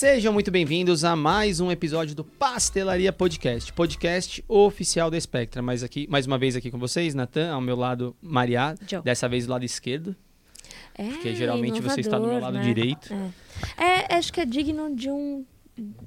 Sejam muito bem-vindos a mais um episódio do Pastelaria Podcast, podcast oficial da Spectra. Mais, aqui, mais uma vez aqui com vocês, Natan, ao meu lado, Maria, Joe. dessa vez do lado esquerdo, É, porque geralmente você está do meu lado né? direito. É. É, acho que é digno de um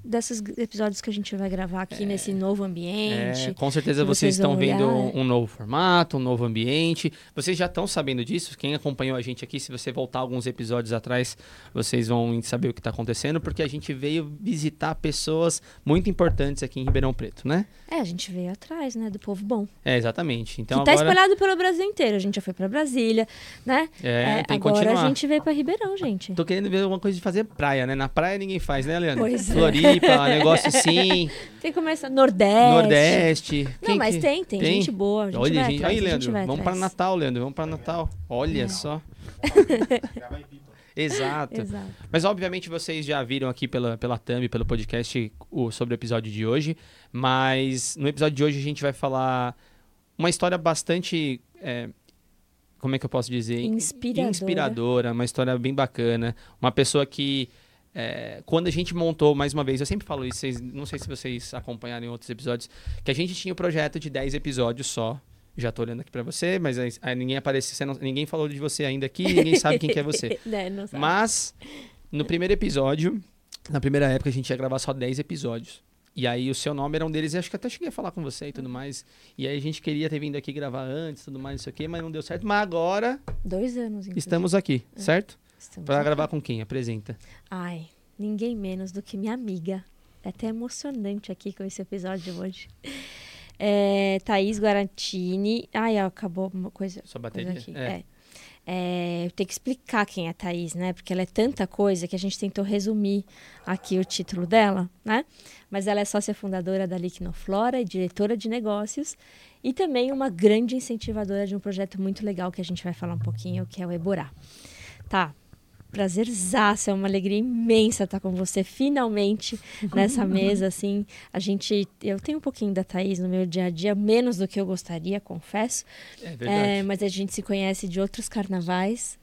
desses episódios que a gente vai gravar aqui nesse novo ambiente. É, com certeza que vocês vocês estão vendo um, um novo formato, um novo ambiente. Vocês já estão sabendo disso. Quem acompanhou a gente aqui, se você voltar alguns episódios atrás, vocês vão saber o que está acontecendo, porque a gente veio visitar pessoas muito importantes aqui em Ribeirão Preto, né? É, a gente veio atrás, né, do povo bom. É, exatamente. Então que tá agora espalhado pelo Brasil inteiro. A gente já foi pra Brasília, né? é, tem que agora continuar. a gente veio pra Ribeirão, gente. Tô querendo ver alguma coisa de fazer praia, né? Na praia ninguém faz, né, Leandro? Pois é. Floripa, negócio assim, Tem que começar Nordeste. Nordeste. Não, Quem mas que- tem, tem, gente boa. Gente Olha, gente, atrás, aí, gente Leandro, vai vamos para. Natal, Leandro, vamos para Natal. Olha É. só. Exato. Exato. Mas obviamente vocês já viram aqui pela, pela thumb, pelo podcast, o, sobre o episódio de hoje. Mas no episódio de hoje a gente vai falar uma história bastante. é, como é que eu posso dizer? Inspiradora. Inspiradora, uma história bem bacana. Uma pessoa que. É, quando a gente montou, mais uma vez, eu sempre falo isso, vocês, não sei se vocês acompanharam em outros episódios, que a gente tinha o projeto de 10 episódios só. Já tô olhando aqui pra você, mas aí, aí ninguém apareceu, não- ninguém falou de você ainda aqui, ninguém sabe quem que é você. Né, não. Mas, no primeiro episódio, na primeira época, a gente ia gravar só 10 episódios. E aí o seu nome era um deles, e acho que até cheguei a falar com você e tudo mais. E aí a gente queria ter vindo aqui gravar antes, tudo mais, não sei o quê, mas não deu certo. Mas agora Dois anos, inclusive. estamos aqui, certo? Estamos Pra aqui. gravar com quem? Apresenta. Ai, ninguém menos do que minha amiga. É até emocionante aqui com esse episódio de hoje. É, Thaís Guarantini. Ai, acabou uma coisa. Coisa bateria. aqui. É. É. É, eu tenho que explicar quem é a Thaís, né? Porque ela é tanta coisa que a gente tentou resumir aqui o título dela, né? Mas ela é sócia fundadora da Liquinoflora e diretora de negócios e também uma grande incentivadora de um projeto muito legal que a gente vai falar um pouquinho, que é o Eborá. Tá, prazerzaço, é uma alegria imensa estar com você finalmente nessa mesa, assim. A gente, eu tenho um pouquinho da Thaís no meu dia a dia, menos do que eu gostaria, confesso. É É, verdade. mas a gente se conhece de outros carnavais.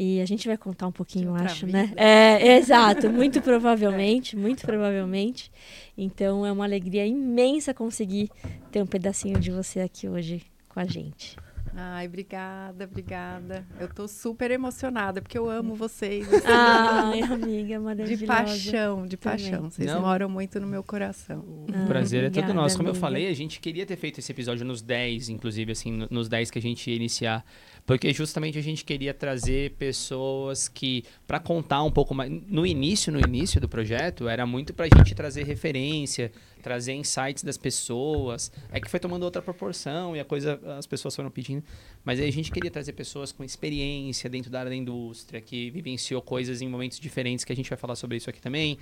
E a gente vai contar um pouquinho, acho, vida. né? É, exato, muito provavelmente, muito provavelmente. Então é uma alegria imensa conseguir ter um pedacinho de você aqui hoje com a gente. Ai, obrigada, obrigada. Eu tô super emocionada, porque eu amo vocês. assim, Ai, amiga maravilhosa. de paixão, de Também. paixão. Vocês Não. moram muito no meu coração. O Ah, prazer é todo nosso. Como eu amiga. falei, a gente queria ter feito esse episódio nos 10, inclusive, assim, no- nos 10 que a gente ia iniciar. Porque justamente a gente queria trazer pessoas que, para contar um pouco mais. No início, no início do projeto, era muito pra gente trazer referência, trazer insights das pessoas. É que foi tomando outra proporção e a coisa, as pessoas foram pedindo. Mas aí a gente queria trazer pessoas com experiência dentro da área da indústria, que vivenciou coisas em momentos diferentes, que a gente vai falar sobre isso aqui também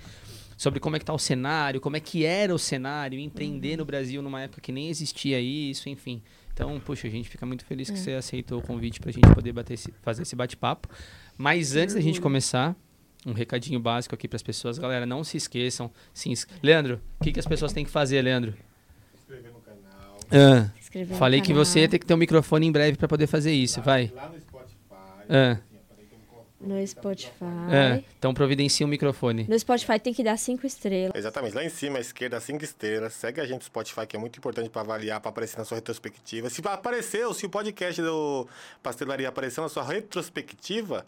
sobre como é que tá o cenário, como é que era o cenário, empreender no Brasil numa época que nem existia isso, enfim. Então, puxa, a gente fica muito feliz que você aceitou o convite pra gente poder bater esse- fazer esse bate-papo. Mas antes da gente começar, um recadinho básico aqui pras pessoas. Galera, não se esqueçam. Se ins... Leandro, o que, que as pessoas têm que fazer, Leandro? inscrever no canal. Ah, inscrever no falei que canal. você ia ter que ter um microfone em breve pra poder fazer isso, vai. Lá no Spotify. Ah. assim, que No Spotify. Ah, então providencia um microfone. No Spotify tem que dar cinco estrelas. Exatamente, lá em cima, à esquerda, cinco estrelas. Segue a gente no Spotify, que é muito importante para avaliar, para aparecer na sua retrospectiva. Se apareceu, se o podcast do Pastelaria apareceu na sua retrospectiva,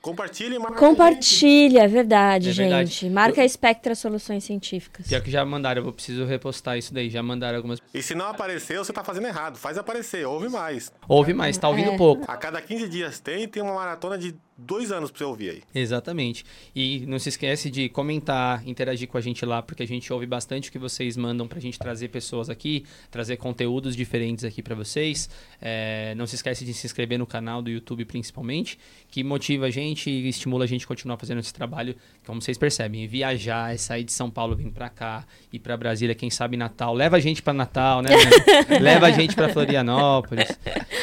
compartilhe e marca. Compartilha, é verdade, É verdade. gente. Marca a Spectra Soluções Científicas. Pior que já mandaram, eu vou preciso repostar isso daí. Já mandaram algumas. E se não apareceu, você tá fazendo errado. Faz aparecer, ouve mais. Ouve mais, tá ouvindo É. pouco. A cada 15 dias tem, tem uma maratona de dois anos pra você ouvir aí. Exatamente. E não se esquece de comentar, interagir com a gente lá, porque a gente ouve bastante o que vocês mandam pra gente trazer pessoas aqui, trazer conteúdos diferentes aqui pra vocês. É, não se esquece de se inscrever no canal do YouTube, principalmente, que motiva a gente e estimula a gente a continuar fazendo esse trabalho. Como vocês percebem, viajar, é sair de São Paulo, vir pra cá, ir pra Brasília, quem sabe Natal. Leva a gente pra Natal, né? né? Leva a gente pra Florianópolis.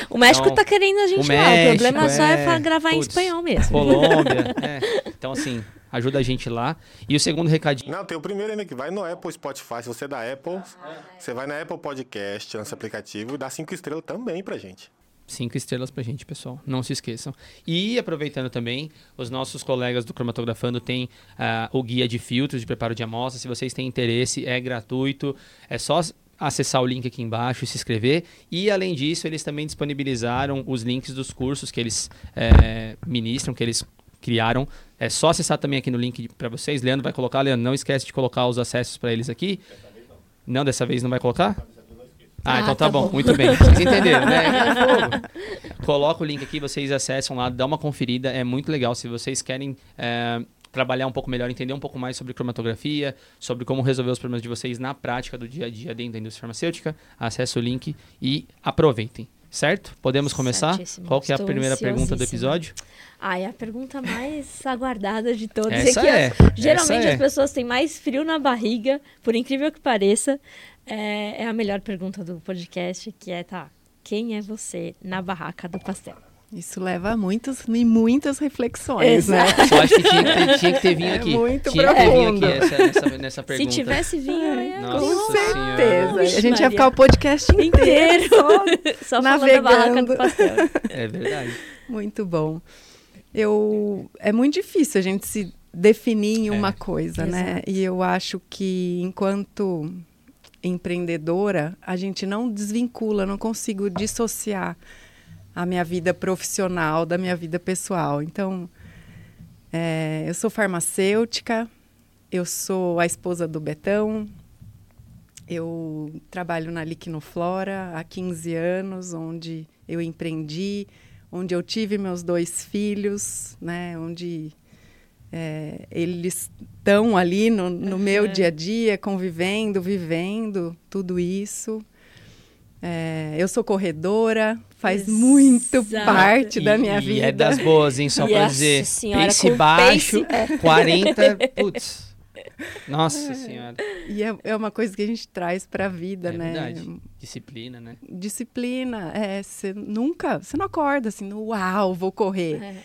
O México Então, tá querendo a gente o lá. México, o problema só é, é, gravar em putz, espanhol mesmo. Colômbia. é. Então, assim, ajuda a gente lá. E o segundo recadinho. Não, tem o primeiro ainda que vai no Apple Spotify. Se você é da Apple, você vai na Apple Podcast, nosso aplicativo, e dá cinco estrelas também pra gente. Cinco estrelas pra gente, pessoal. Não se esqueçam. E aproveitando também, os nossos colegas do Cromatografando têm ah, o guia de filtros de preparo de amostra. Se vocês têm interesse, é gratuito. É só acessar o link aqui embaixo e se inscrever. E além disso, eles também disponibilizaram os links dos cursos que eles eh, ministram, que eles criaram. É só acessar também aqui no link para vocês. Leandro vai colocar. Leandro, não esquece de colocar os acessos para eles aqui. Não, dessa vez não vai colocar? Ah, Ah, então tá, tá bom. bom. Muito bem. Vocês entenderam, né? É. Coloca o link aqui, vocês acessam lá, dá uma conferida. É muito legal. Se vocês querem é, trabalhar um pouco melhor, entender um pouco mais sobre cromatografia, sobre como resolver os problemas de vocês na prática do dia a dia dentro da indústria farmacêutica, acesse o link e aproveitem. Certo? Podemos começar? Certíssimo. Qual que é a Estou primeira pergunta do episódio? Ah, é a pergunta mais aguardada de todas. Essa que é. Geralmente essa é. as pessoas têm mais frio na barriga, por incrível que pareça. É, é a melhor pergunta do podcast, que é, tá, quem é você na barraca do pastel? Isso leva a muitas e muitas reflexões, né? Exato. Eu acho que tinha que ter, tinha que ter vindo É aqui. muito tinha que ter vindo profundo. aqui essa, nessa, nessa pergunta. Se tivesse vinho, eu ia Nossa Com Senhora. certeza. A gente ia ficar o podcast inteiro. inteiro só barraca navegando. do pastel. É verdade. Muito bom. Eu é muito difícil a gente se definir em uma É. coisa, né? Exato. E eu acho que enquanto empreendedora, a gente não desvincula, não consigo dissociar a minha vida profissional da minha vida pessoal. Então, é, eu sou farmacêutica, eu sou a esposa do Betão, eu trabalho na Liquinoflora há 15 anos, onde eu empreendi, onde eu tive meus dois filhos, né? Onde é, eles estão ali no, no meu dia a dia, convivendo, vivendo tudo isso. É, eu sou corredora, faz muito Exato. parte da E- minha e vida. é das boas, hein? Só pra Nossa dizer. senhora, pace com baixo, pace- 40. Putz. Nossa senhora. E é, é uma coisa que a gente traz para a vida, É né? verdade. Disciplina, né? Disciplina, é, você nunca, você não acorda assim, no uau, vou correr, É.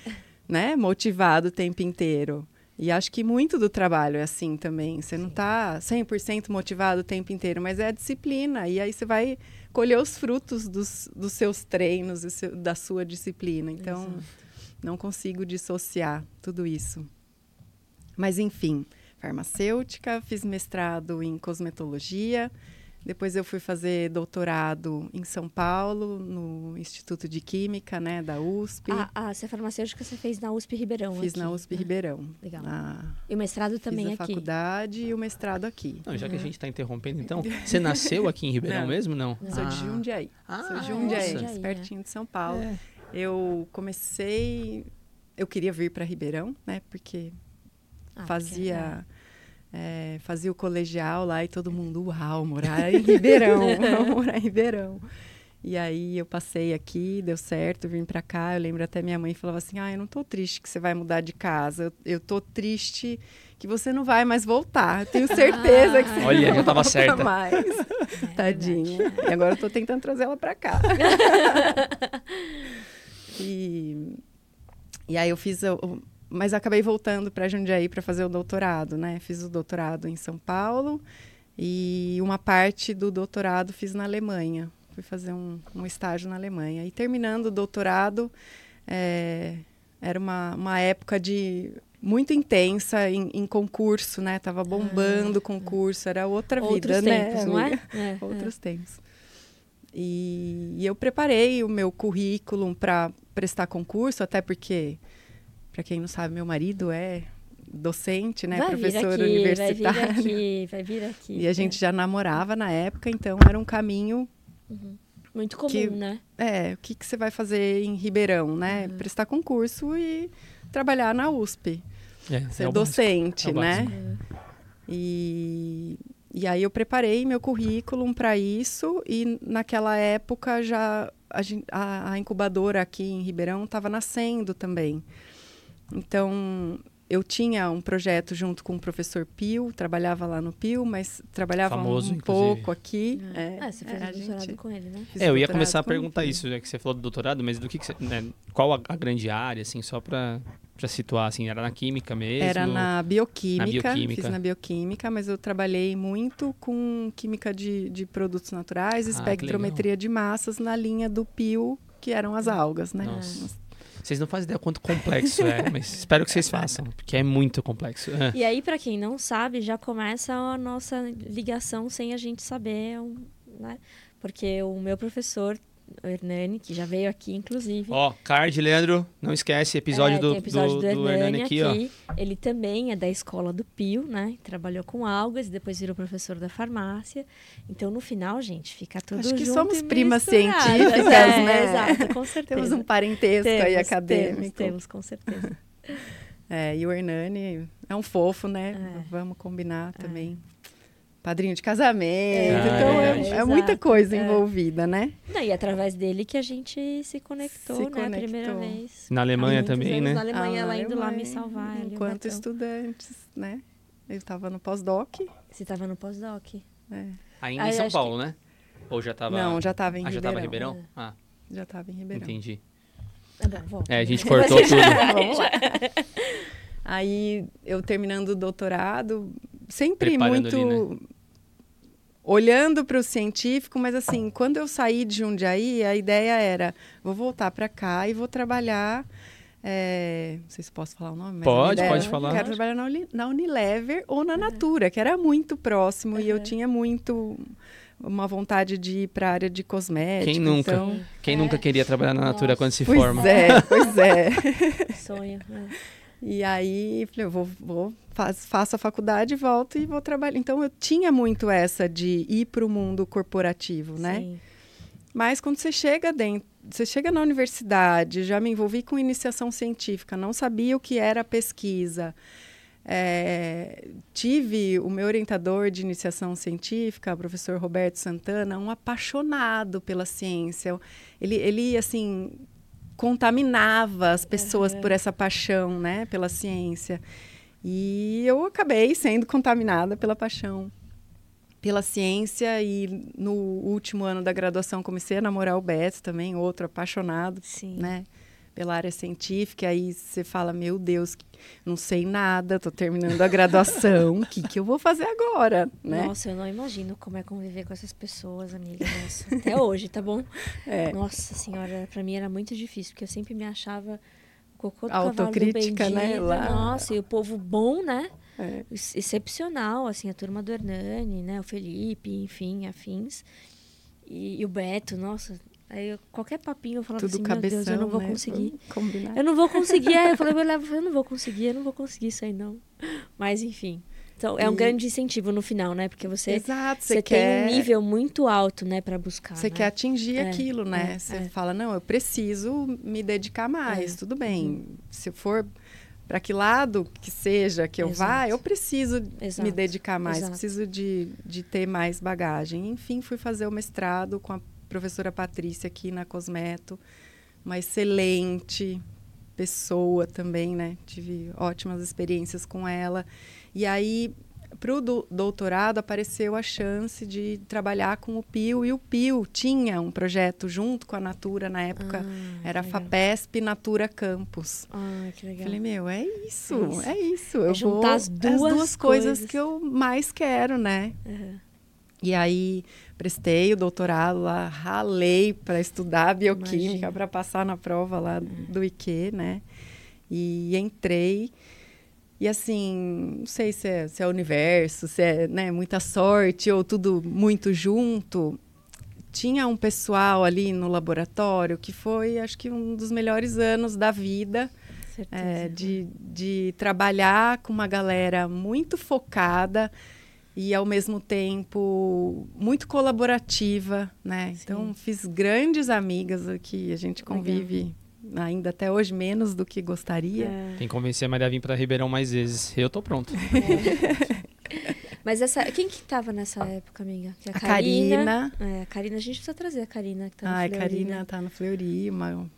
né? Motivado o tempo inteiro. E acho que muito do trabalho é assim também. Você não está 100% motivado o tempo inteiro, mas é a disciplina. E aí você vai colher os frutos dos, dos seus treinos, seu- da sua disciplina. Então, Exato. não consigo dissociar tudo isso. Mas, enfim, farmacêutica, fiz mestrado em cosmetologia. Depois eu fui fazer doutorado em São Paulo, no Instituto de Química, né, da USP. Ah, ah, você é farmacêutica, você fez na USP Ribeirão. Fiz aqui. na USP Ah, Ribeirão. Legal. Na- E o mestrado fiz também a aqui. faculdade e o mestrado aqui. Não, já que a gente tá interrompendo, então. Você nasceu aqui em Ribeirão Não. mesmo? Não. Sou de Jundiaí. Ah, Sou de é? Jundiaí, Jundiaí, pertinho de São Paulo. É. Eu comecei... Eu queria vir para Ribeirão, né, porque Ah, fazia é, fazia o colegial lá e todo mundo, uau, morar em Ribeirão, morar em Ribeirão. E aí eu passei aqui, deu certo, vim pra cá. Eu lembro até minha mãe falava assim: "Ah, eu não tô triste que você vai mudar de casa. Eu, eu tô triste que você não vai mais voltar. Eu tenho certeza que você Olha, não já tava certa. mais. É Tadinha. E agora eu tô tentando trazer ela pra cá. e, e aí eu fiz. Mas acabei voltando para Jundiaí para fazer o doutorado, né? Fiz o doutorado em São Paulo e uma parte do doutorado fiz na Alemanha. Fui fazer um, um estágio na Alemanha. E terminando o doutorado, é, era uma, uma época de muito intensa em, em concurso, né? Tava bombando o concurso, era outra Outros vida, né? tempos, não é? amiga? É, outros tempos. E, e eu preparei o meu currículo para prestar concurso, até porque, para quem não sabe, meu marido é docente, né, Vai professor aqui, universitário. Vai vir aqui, vai vir aqui. E a gente já namorava na época, então era um caminho. Muito comum, que- né? É, o que, que você vai fazer em Ribeirão, né? Uhum. Prestar concurso e trabalhar na USP, É, ser é docente, É né? E, e aí eu preparei meu currículo para isso e naquela época já a, a- a incubadora aqui em Ribeirão estava nascendo também. Então eu tinha um projeto junto com o professor Pio, trabalhava lá no Pio, mas trabalhava Famoso, um inclusive. pouco aqui. É, Ah, você fez é, o doutorado gente com ele, né? É, eu ia começar a perguntar isso, já que você falou do doutorado, mas do que, que você. né, qual a, a grande área, assim, só pra, pra situar, assim, era na química mesmo? Era na bioquímica, Na bioquímica. fiz na bioquímica, mas eu trabalhei muito com química de, de produtos naturais, Ah, espectrometria de massas na linha do Pio que eram as algas, né? Nossa. Vocês não fazem ideia quanto complexo é, mas espero que vocês façam, porque é muito complexo. É. E aí, para quem não sabe, já começa a nossa ligação sem a gente saber, né? Porque o meu professor o Hernani, que já veio aqui, inclusive. Ó, card, Leandro, não esquece, episódio, é, do, episódio do, do, Hernani, Hernani aqui, aqui, ó. Ele também é da escola do Pio, né? Trabalhou com algas, depois virou professor da farmácia. Então, no final, gente, fica tudo Acho que junto somos primas científicas, é, né? Exato, com certeza. temos um parentesco temos, aí acadêmico. Temos, temos, com certeza. É, e o Hernani é um fofo, né? É. Vamos combinar é. também padrinho de casamento. É, então é, é, muita coisa é. envolvida, né? Não, e através dele que a gente se conectou, se né? Conectou. A primeira vez. Na Alemanha também, né? Na Alemanha, ah, ela indo lá me salvar. Enquanto estudantes, né? Eu estava no pós-doc. Você estava no pós-doc. É. Ainda em São Paulo, que... né? Ou já estava... Não, já estava em ah, Ribeirão. já estava em Ribeirão? É. Ah. Já estava em Ribeirão. Entendi. Bom, É, a gente cortou tudo. Vamos lá. Aí, eu terminando o doutorado, sempre muito... Ali, né? olhando para o científico, mas assim, quando eu saí de Jundiaí, a ideia era, vou voltar para cá e vou trabalhar, é, não sei se posso falar o nome. pode, ideia, pode falar. Quero trabalhar na, na Unilever ou na uhum. Natura, que era muito próximo uhum. e eu tinha muito uma vontade de ir para a área de cosméticos. Quem nunca? Então, Quem é. nunca queria trabalhar na Natura Nossa. quando se pois forma? É, pois é. Sonho. Né? E aí, falei, eu vou, vou faz, faço a faculdade, volto e vou trabalhar. Então, eu tinha muito essa de ir para o mundo corporativo, né? Sim. Mas quando você chega dentro, você chega na universidade, já me envolvi com iniciação científica, não sabia o que era pesquisa. É, tive o meu orientador de iniciação científica, o professor Roberto Santana, um apaixonado pela ciência. Ele, ele assim, contaminava as pessoas uhum. por essa paixão, né, pela ciência. E eu acabei sendo contaminada pela paixão pela ciência e no último ano da graduação comecei a namorar o Beto também, outro apaixonado, Sim. né? pela área científica, aí você fala, meu Deus, não sei nada, estou terminando a graduação, o que, que eu vou fazer agora, né? Nossa, eu não imagino como é conviver com essas pessoas, amiga, nossa. Até hoje, tá bom? É. Nossa senhora, para mim era muito difícil, porque eu sempre me achava cocô do Autocrítica, cavalo né? Lá. Nossa, e o povo bom, né? É. Excepcional, assim, a turma do Hernani, né? O Felipe, enfim, afins. E, e o Beto, nossa, Aí eu, qualquer papinho eu falava Tudo assim, cabeção, meu Deus, eu não vou né? conseguir. Combinar. Eu não vou conseguir. Aí eu falei, eu, levo, eu não vou conseguir, eu não vou conseguir isso aí não. Mas enfim. Então, é um grande incentivo no final, né? Porque você, Exato, você, você quer... tem um nível muito alto, né, para buscar. Você né? quer atingir é, aquilo, né? É, você é. fala, não, eu preciso me dedicar mais. É. Tudo bem. Uhum. Se for para que lado que seja que eu Exato. vá, eu preciso Exato. me dedicar mais, Exato. preciso de, de ter mais bagagem. Enfim, fui fazer o mestrado com a professora Patrícia aqui na Cosmeto, uma excelente pessoa também, né? Tive ótimas experiências com ela. E aí, para o do, doutorado, apareceu a chance de trabalhar com o Pio. E o Pio tinha um projeto junto com a Natura, na época, ah, era FAPESP Natura Campus. Ah, que legal. Falei, meu, é isso, é isso. É isso. Eu é vou as duas, as duas coisas. coisas. que eu mais quero, né? Uhum. E aí prestei o doutorado lá, ralei para estudar bioquímica para passar na prova lá do IQ, né? E entrei. E assim, não sei se é, se é o universo, se é né, muita sorte ou tudo muito junto. Tinha um pessoal ali no laboratório que foi, acho que, um dos melhores anos da vida. É, de, de trabalhar com uma galera muito focada e ao mesmo tempo muito colaborativa, né? Sim. Então fiz grandes amigas aqui, a gente convive Legal. Ainda até hoje menos do que gostaria. É. Tem que convencer a Maria a vir para Ribeirão mais vezes. Eu tô pronto. É. Mas essa, quem que estava nessa época, amiga? a, a Karina. Karina. É, a Karina, a gente precisa trazer a Karina que tá no ah, Fleury. a Karina né? tá no Fleury, uma,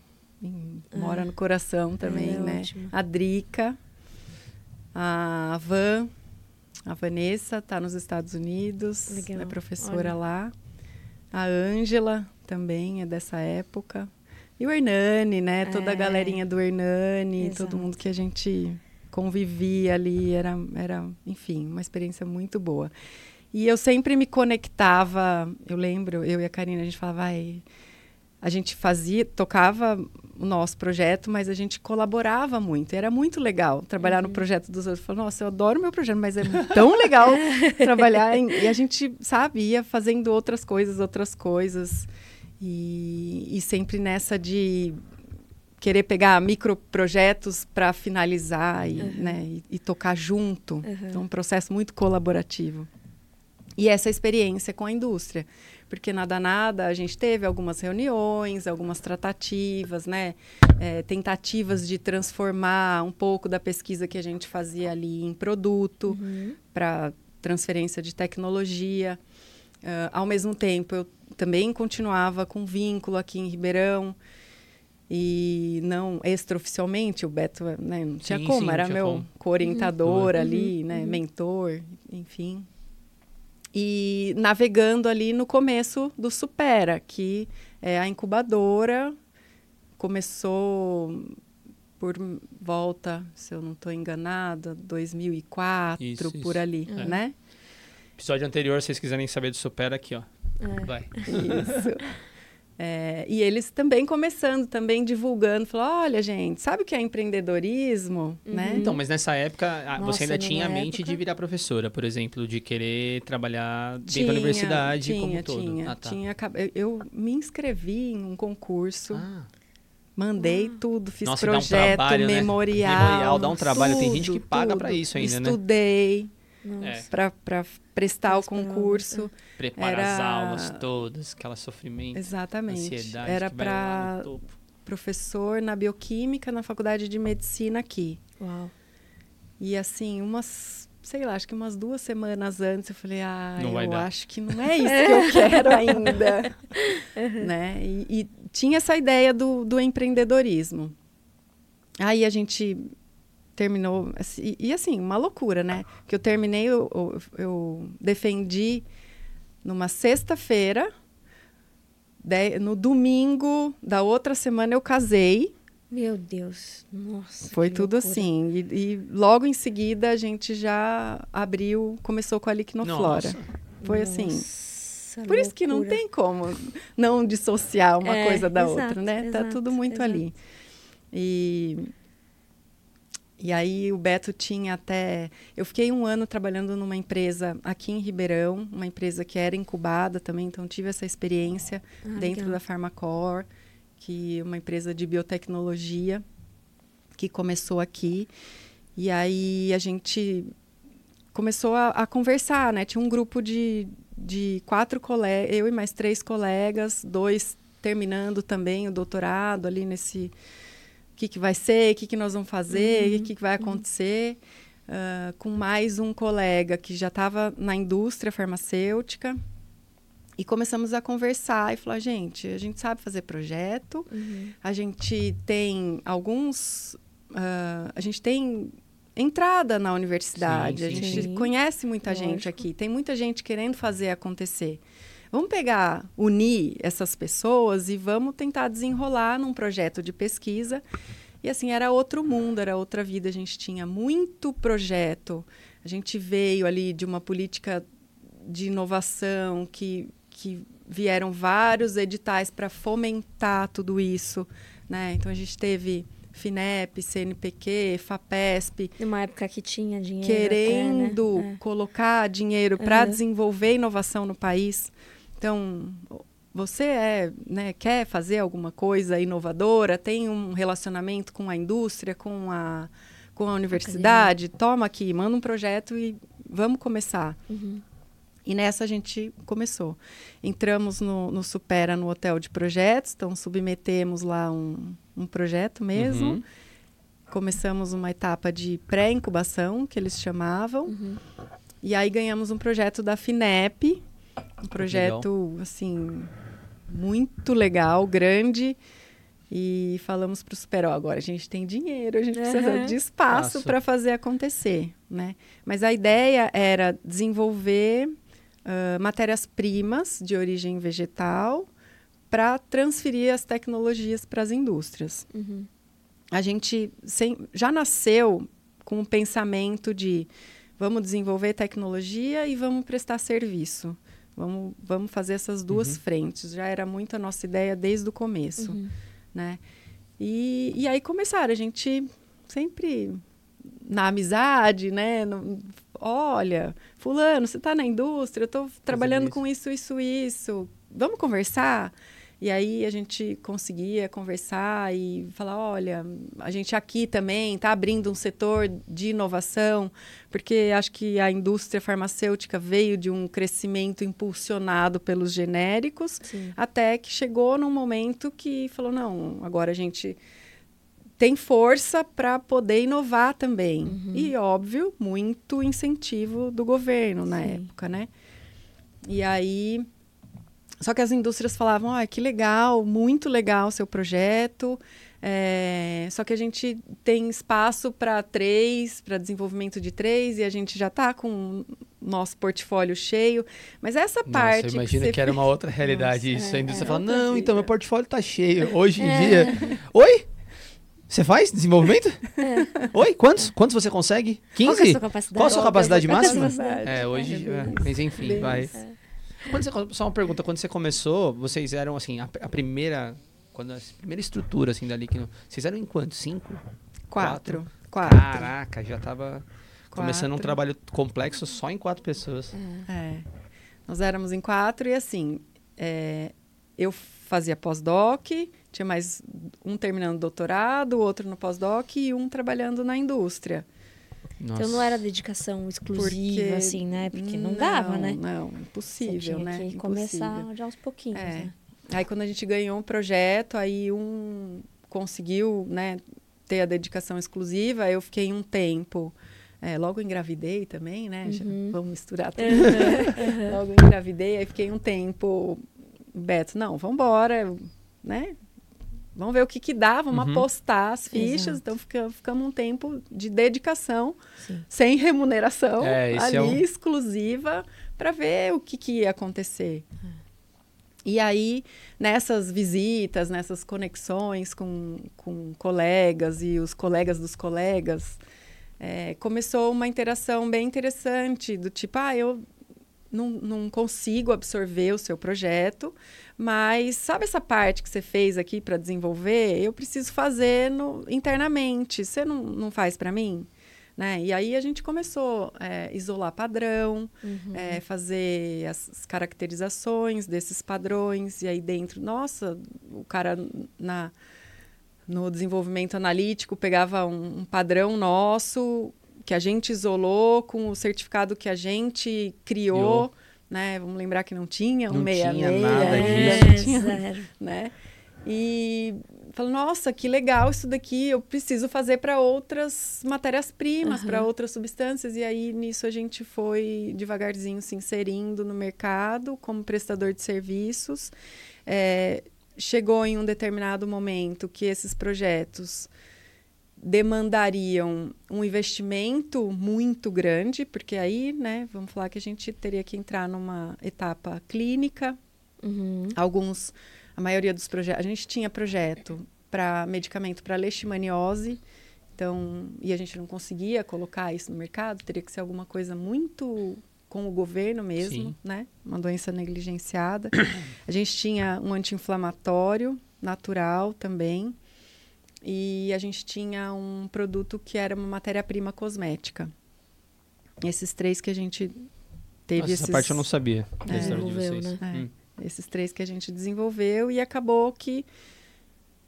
mora ah. no coração também, é, né? Ótimo. A Drica, a Van, a Vanessa está nos Estados Unidos, Legal. é professora Olha. lá. A Ângela também é dessa época. E o Hernani, né? É. Toda a galerinha do Hernani, Exato. todo mundo que a gente convivia ali, era, era, enfim, uma experiência muito boa. E eu sempre me conectava, eu lembro, eu e a Karina, a gente falava, vai, a gente fazia, tocava o nosso projeto, mas a gente colaborava muito. Era muito legal trabalhar uhum. no projeto dos outros. Falei, nossa, eu adoro meu projeto, mas é tão legal trabalhar. Em... E a gente, sabe, ia fazendo outras coisas, outras coisas. E, e sempre nessa de querer pegar microprojetos para finalizar e, uhum. né, e, e, tocar junto. Uhum. Então, um processo muito colaborativo. E essa experiência com a indústria porque nada nada a gente teve algumas reuniões, algumas tratativas, né, é, tentativas de transformar um pouco da pesquisa que a gente fazia ali em produto uhum. para transferência de tecnologia. Uh, ao mesmo tempo, eu também continuava com vínculo aqui em Ribeirão e não extraoficialmente o Beto né, não tinha sim, como sim, era meu como. co-orientador uhum. ali uhum. né uhum. mentor enfim e navegando ali no começo do Supera, que é a incubadora. Começou por volta, se eu não estou enganada, 2004, isso, por isso. ali, é. né? Episódio anterior, se vocês quiserem saber do Supera, aqui, ó. É. Vai. Isso. É, e eles também começando, também divulgando, falou, olha, gente, sabe o que é empreendedorismo, uhum. né? Então, mas nessa época, Nossa, você ainda tinha a mente época... de virar professora, por exemplo, de querer trabalhar dentro tinha, da universidade tinha, como todo. Tinha, ah, tá. tinha. Eu, me inscrevi em um concurso. Ah. Mandei ah. tudo, fiz Nossa, projeto, um trabalho, né? memorial. Né? Memorial dá um trabalho, tudo, tem gente que paga para isso ainda, Estudei. né? Estudei é. para prestar o concurso. Preparar era... as aulas todas, aquela sofrimento. Exatamente. Ansiedade era para professor na bioquímica na faculdade de medicina aqui. Uau. E assim, umas, sei lá, acho que umas duas semanas antes eu falei, ah, não eu acho que não é isso que eu quero ainda. uhum. né? E, e, tinha essa ideia do, do empreendedorismo. Aí a gente terminou. Assim, e, e, assim, uma loucura, né? Que eu terminei, eu, eu, eu defendi numa sexta-feira. No domingo da outra semana eu casei. Meu Deus, nossa. Foi tudo loucura. assim. E, e, logo em seguida a gente já abriu, começou com a Liquinoflora. Nossa. Foi assim. Nossa, Por loucura. isso que não tem como não dissociar uma é, coisa da exato, outra, né? Exato, tá tudo muito exato. ali. E e aí o Beto tinha até. Eu fiquei um ano trabalhando numa empresa aqui em Ribeirão, uma empresa que era incubada também, então tive essa experiência ah, dentro legal. da Pharmacor, que é uma empresa de biotecnologia que começou aqui. E aí a gente começou a, a conversar, né? Tinha um grupo de, de quatro colegas, eu e mais três colegas, dois terminando também o doutorado ali nesse o que, que vai ser, o que, que nós vamos fazer, uhum. o que, que vai acontecer. Uh, com mais um colega que já estava na indústria farmacêutica. E começamos a conversar e falar, gente, a gente sabe fazer projeto, uhum. a gente tem alguns. Uh, a gente tem entrada na universidade, sim, sim. a gente sim. conhece muita Lógico. gente aqui, tem muita gente querendo fazer acontecer. Vamos pegar, unir essas pessoas e vamos tentar desenrolar num projeto de pesquisa. E assim, era outro mundo, era outra vida. A gente tinha muito projeto. A gente veio ali de uma política de inovação que, que vieram vários editais para fomentar tudo isso. Né? Então a gente teve FINEP, CNPq, FAPESP. Numa época que tinha dinheiro. Querendo até, né? é. colocar dinheiro para uhum. desenvolver inovação no país. Então, você é, né, quer fazer alguma coisa inovadora, tem um relacionamento com a indústria, com a, com a universidade, Academia. toma aqui, manda um projeto e vamos começar. Uhum. E nessa a gente começou. Entramos no, no, Supera, no hotel de projetos, então submetemos lá um, um projeto mesmo. Uhum. Começamos uma etapa de pré-incubação, que eles chamavam. Uhum. E aí ganhamos um projeto da FINEP, um projeto, legal. assim, muito legal, grande. E falamos para o Superó, agora a gente tem dinheiro, a gente uhum. precisa de espaço para fazer acontecer, né? Mas a ideia era desenvolver uh, matérias-primas de origem vegetal para transferir as tecnologias para as indústrias. Uhum. A gente sem, já nasceu com o pensamento de vamos desenvolver tecnologia e vamos prestar serviço Vamos, vamos fazer essas duas Uhum. frentes. Já era muito a nossa ideia desde o começo, Uhum. né? E, e aí começaram, a gente sempre na amizade, né? No- olha, fulano, você está na indústria, eu estou trabalhando isso. com isso, isso, isso. Vamos conversar? E aí a gente conseguia conversar e falar, olha, a gente aqui também está abrindo um setor de inovação, porque acho que a indústria farmacêutica veio de um crescimento impulsionado pelos genéricos, Sim. até que chegou num momento que falou, não, agora a gente tem força para poder inovar também. Uhum. E, óbvio, muito incentivo do governo na Sim. época, né? E aí... Só que as indústrias falavam, ah, que legal, muito legal o seu projeto, é, só que a gente tem espaço para três, para desenvolvimento de três, e a gente já está com o nosso portfólio cheio. Mas essa parte. Nossa, eu imagino você que, era uma outra realidade Nossa, isso. é, a indústria é fala, não, vida. então meu portfólio tá cheio. Hoje em É. dia. Oi? Você faz desenvolvimento? Oi? Quantos? Quantos você consegue? 15? Qual que é a sua capacidade? Qual a sua capacidade que é sua máxima? capacidade? É, hoje. É, é, mas enfim, vai. Quando você- só uma pergunta, quando você começou, vocês eram assim, a, a primeira. Quando a primeira estrutura assim dali que. Vocês eram em quanto? Cinco? Quatro. Quatro. Caraca, já tava começando um Quatro. trabalho complexo só em quatro pessoas. É. Nós éramos em quatro e assim, é, eu fazia pós-doc, tinha mais um terminando doutorado, outro no pós-doc e um trabalhando na indústria. Nossa. Então não era dedicação exclusiva, Porque- assim, né? Porque não, dava, né? Não, Você impossível, tinha né? que Impossível. começar de aos pouquinhos, É. né? Aí quando a gente ganhou um projeto, aí um conseguiu, né, ter a dedicação exclusiva, eu fiquei um tempo. é, logo engravidei também, né? Já Uhum. vamos misturar tudo. logo engravidei, aí fiquei um tempo. Beto, não, vamos embora, né? Vamos ver o que, que dá, vamos Uhum. apostar as fichas. Exato. Então fica- ficamos um tempo de dedicação, Sim. sem remuneração, É, ali, é um- exclusiva, para ver o que, que ia acontecer. E aí, nessas visitas, nessas conexões com, com colegas e os colegas dos colegas, é, começou uma interação bem interessante, do tipo, ah, eu não, não consigo absorver o seu projeto, mas sabe essa parte que você fez aqui para desenvolver? Eu preciso fazer no, internamente. Você não, não faz para mim? Né? E aí a gente começou a isolar padrão, Uhum. é, fazer as as caracterizações desses padrões, e aí dentro, nossa, o cara na, no desenvolvimento analítico pegava um, um padrão nosso que a gente isolou com o certificado que a gente criou, Criou. né? Vamos lembrar que não tinha um Não tinha 66 nada ainda, disso. não É, tinha zero. né? E falou, nossa, que legal isso daqui, eu preciso fazer para outras matérias-primas, Aham. para outras substâncias. E aí, nisso, a gente foi devagarzinho se inserindo no mercado como prestador de serviços. É, chegou em um determinado momento que esses projetos demandariam um investimento muito grande, porque aí, né, vamos falar que a gente teria que entrar numa etapa clínica, Uhum. alguns a maioria dos projetos a gente tinha projeto para medicamento para leishmaniose então e a gente não conseguia colocar isso no mercado teria que ser alguma coisa muito com o governo mesmo Sim. né uma doença negligenciada a gente tinha um anti-inflamatório natural também e a gente tinha um produto que era uma matéria-prima cosmética esses três que a gente teve Nossa, esses essa parte eu não sabia É. de Desenvolveu, vocês. né? Hum. esses três que a gente desenvolveu e acabou que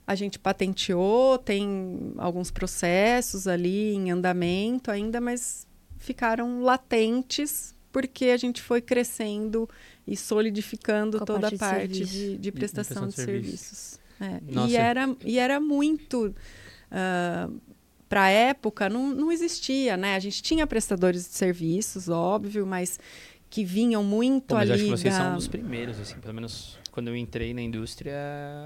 a gente patenteou, tem alguns processos ali em andamento ainda, mas ficaram latentes porque a gente foi crescendo e solidificando a toda a parte de parte serviço. de, de prestação prestação de, de serviços. serviços. É. E, era, e era muito. para a época, não, não existia, né? A gente tinha prestadores de serviços, óbvio, mas que vinham muito Pô, mas ali. eu acho que vocês da- são um dos primeiros, assim, pelo menos quando eu entrei na indústria,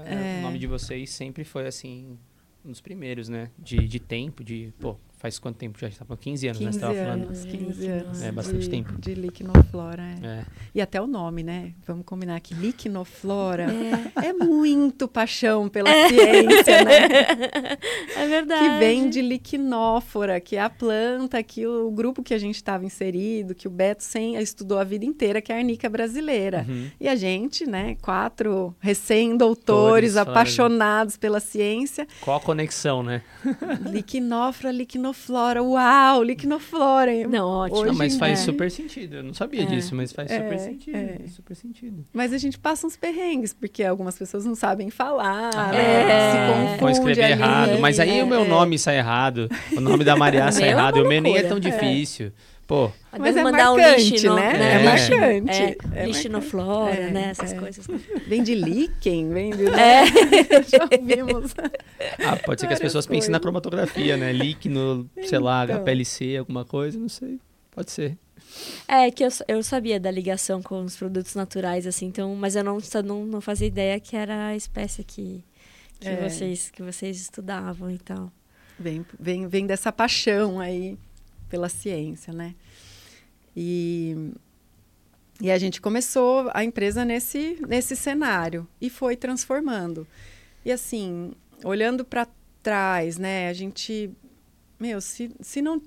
É. o nome de vocês sempre foi, assim, um dos primeiros, né? De, de tempo, de, pô, faz quanto tempo já? Está falando 15 anos, 15 né? Você tava falando. anos, 15 anos. É bastante de, tempo. De liquinoflora, é. É. E até o nome, né? Vamos combinar que liquinoflora é, muito paixão pela ciência, né? É verdade. Que vem de liquinófora, que é a planta que o grupo que a gente estava inserido, que o Beto sem, estudou a vida inteira, que é a arnica brasileira. Uhum. E a gente, né, quatro recém-doutores, Doutores, apaixonados pela ciência, Qual a conexão, né? liquinófora, liquinoflora, uau, liquinoflora. Não, ótimo. Hoje Não, mas faz dia- super sentido. Eu não sabia É. disso, mas faz É, super sentido. é. faz super sentido. Mas a gente passa uns perrengues, porque algumas pessoas não sabem falar, Ah, né? Se Vou confunde escrever ali, errado. né? Mas aí É, o meu é. nome sai errado. O nome da Maria sai é errado. O meu nem é tão difícil. Pô, Mas Deve é mandar um marcante, lixo, né? É É, marcante. É, É lixinoflora, marcante. né? É, Essas é. coisas. Vem de líquen, vem de... É. Já ouvimos. ah, pode ser que as pessoas pensem na coisas. cromatografia, né? líquido, sei lá, Então. HPLC, alguma coisa, não sei. Pode ser. É, que eu, eu sabia da ligação com os produtos naturais, assim, então, mas eu não, não, não fazia ideia que era a espécie que, que, É. vocês, que vocês estudavam e tal. Vem, vem, vem dessa paixão aí pela ciência, né? E, e a gente começou a empresa nesse, nesse cenário e foi transformando. E assim, olhando para trás, né? A gente, meu, se, se não,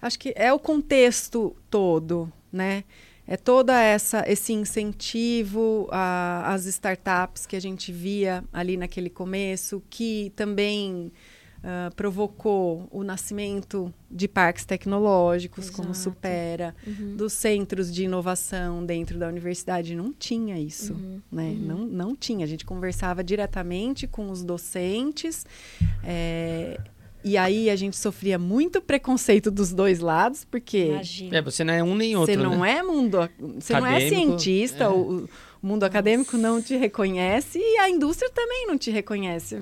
acho que é o contexto todo, né? É toda essa esse incentivo às startups que a gente via ali naquele começo, que também ah, provocou o nascimento de parques tecnológicos, como Exato. Supera, Uhum. dos centros de inovação dentro da universidade. Não tinha isso, Uhum. né? Não, não tinha. A gente conversava diretamente com os docentes. é, e aí a gente sofria muito preconceito dos dois lados, porque Imagina. É, você não é um nem outro, você não né? é mundo, você não é Acadêmico, cientista, é. o mundo acadêmico não te reconhece e a indústria também não te reconhece.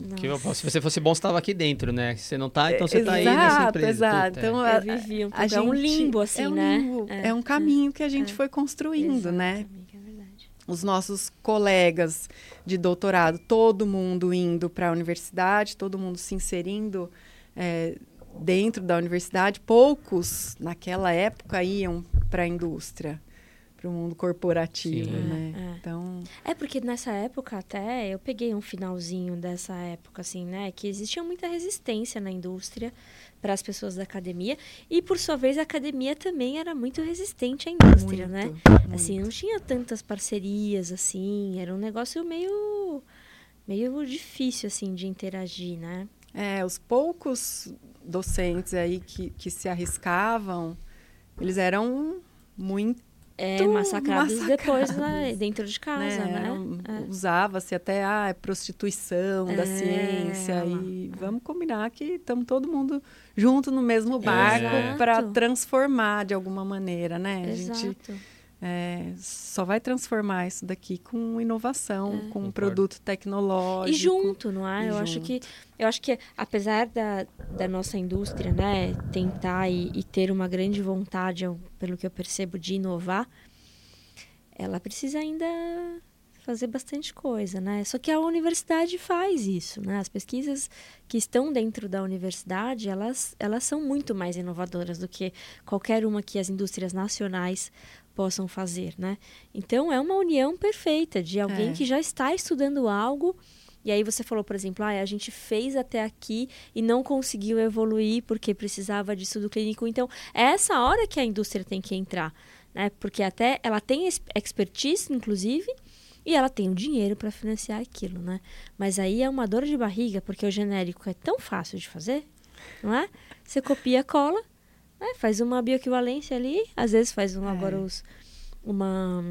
Se você fosse bom, você estava aqui dentro, né? Se você não tá, então você tá aí nessa empresa. exato. Puta, Então, é. a- Eu vivi um a pouco, é um gente- limbo, assim, é um né? limbo, É, um caminho que a gente é. foi construindo, Exato, né? amiga, é verdade. Os nossos colegas de doutorado, todo mundo indo para a universidade, todo mundo se inserindo é, dentro da universidade. Poucos, naquela época, iam para a indústria, para o mundo corporativo, Sim. né? É, é. Então, É porque nessa época até eu peguei um finalzinho dessa época, assim, né? Que existia muita resistência na indústria para as pessoas da academia. E por sua vez a academia também era muito resistente à indústria, né? muito, Assim, não tinha tantas parcerias assim, era um negócio meio meio difícil assim de interagir, né? É, os poucos docentes aí que, que se arriscavam, eles eram muito, É, massacrados depois lá massacrados, dentro de casa, né? né? eram- É. Usava-se até ah, é prostituição da É, ciência lá, e vamos combinar que estamos todo mundo junto no mesmo barco Exato. para transformar de alguma maneira, né? A gente Exato. É, só vai transformar isso daqui com inovação, com um produto tecnológico. E junto, não é? Eu acho junto. que eu acho que apesar da, da nossa indústria, né, tentar e, e ter uma grande vontade, pelo que eu percebo, de inovar, ela precisa ainda fazer bastante coisa, né? Só que a universidade faz isso, né? As pesquisas que estão dentro da universidade, elas, elas são muito mais inovadoras do que qualquer uma que as indústrias nacionais possam fazer, né? Então é uma união perfeita de alguém É. que já está estudando algo e aí você falou, por exemplo, ah, a gente fez até aqui e não conseguiu evoluir porque precisava de estudo clínico. Então, é essa hora que a indústria tem que entrar, né? Porque até ela tem ex- expertise, inclusive, e ela tem o dinheiro para financiar aquilo, né? Mas aí é uma dor de barriga, porque o genérico é tão fácil de fazer, não é? Você copia, cola, né? faz uma bioequivalência ali, às vezes faz um, É. agora os, uma...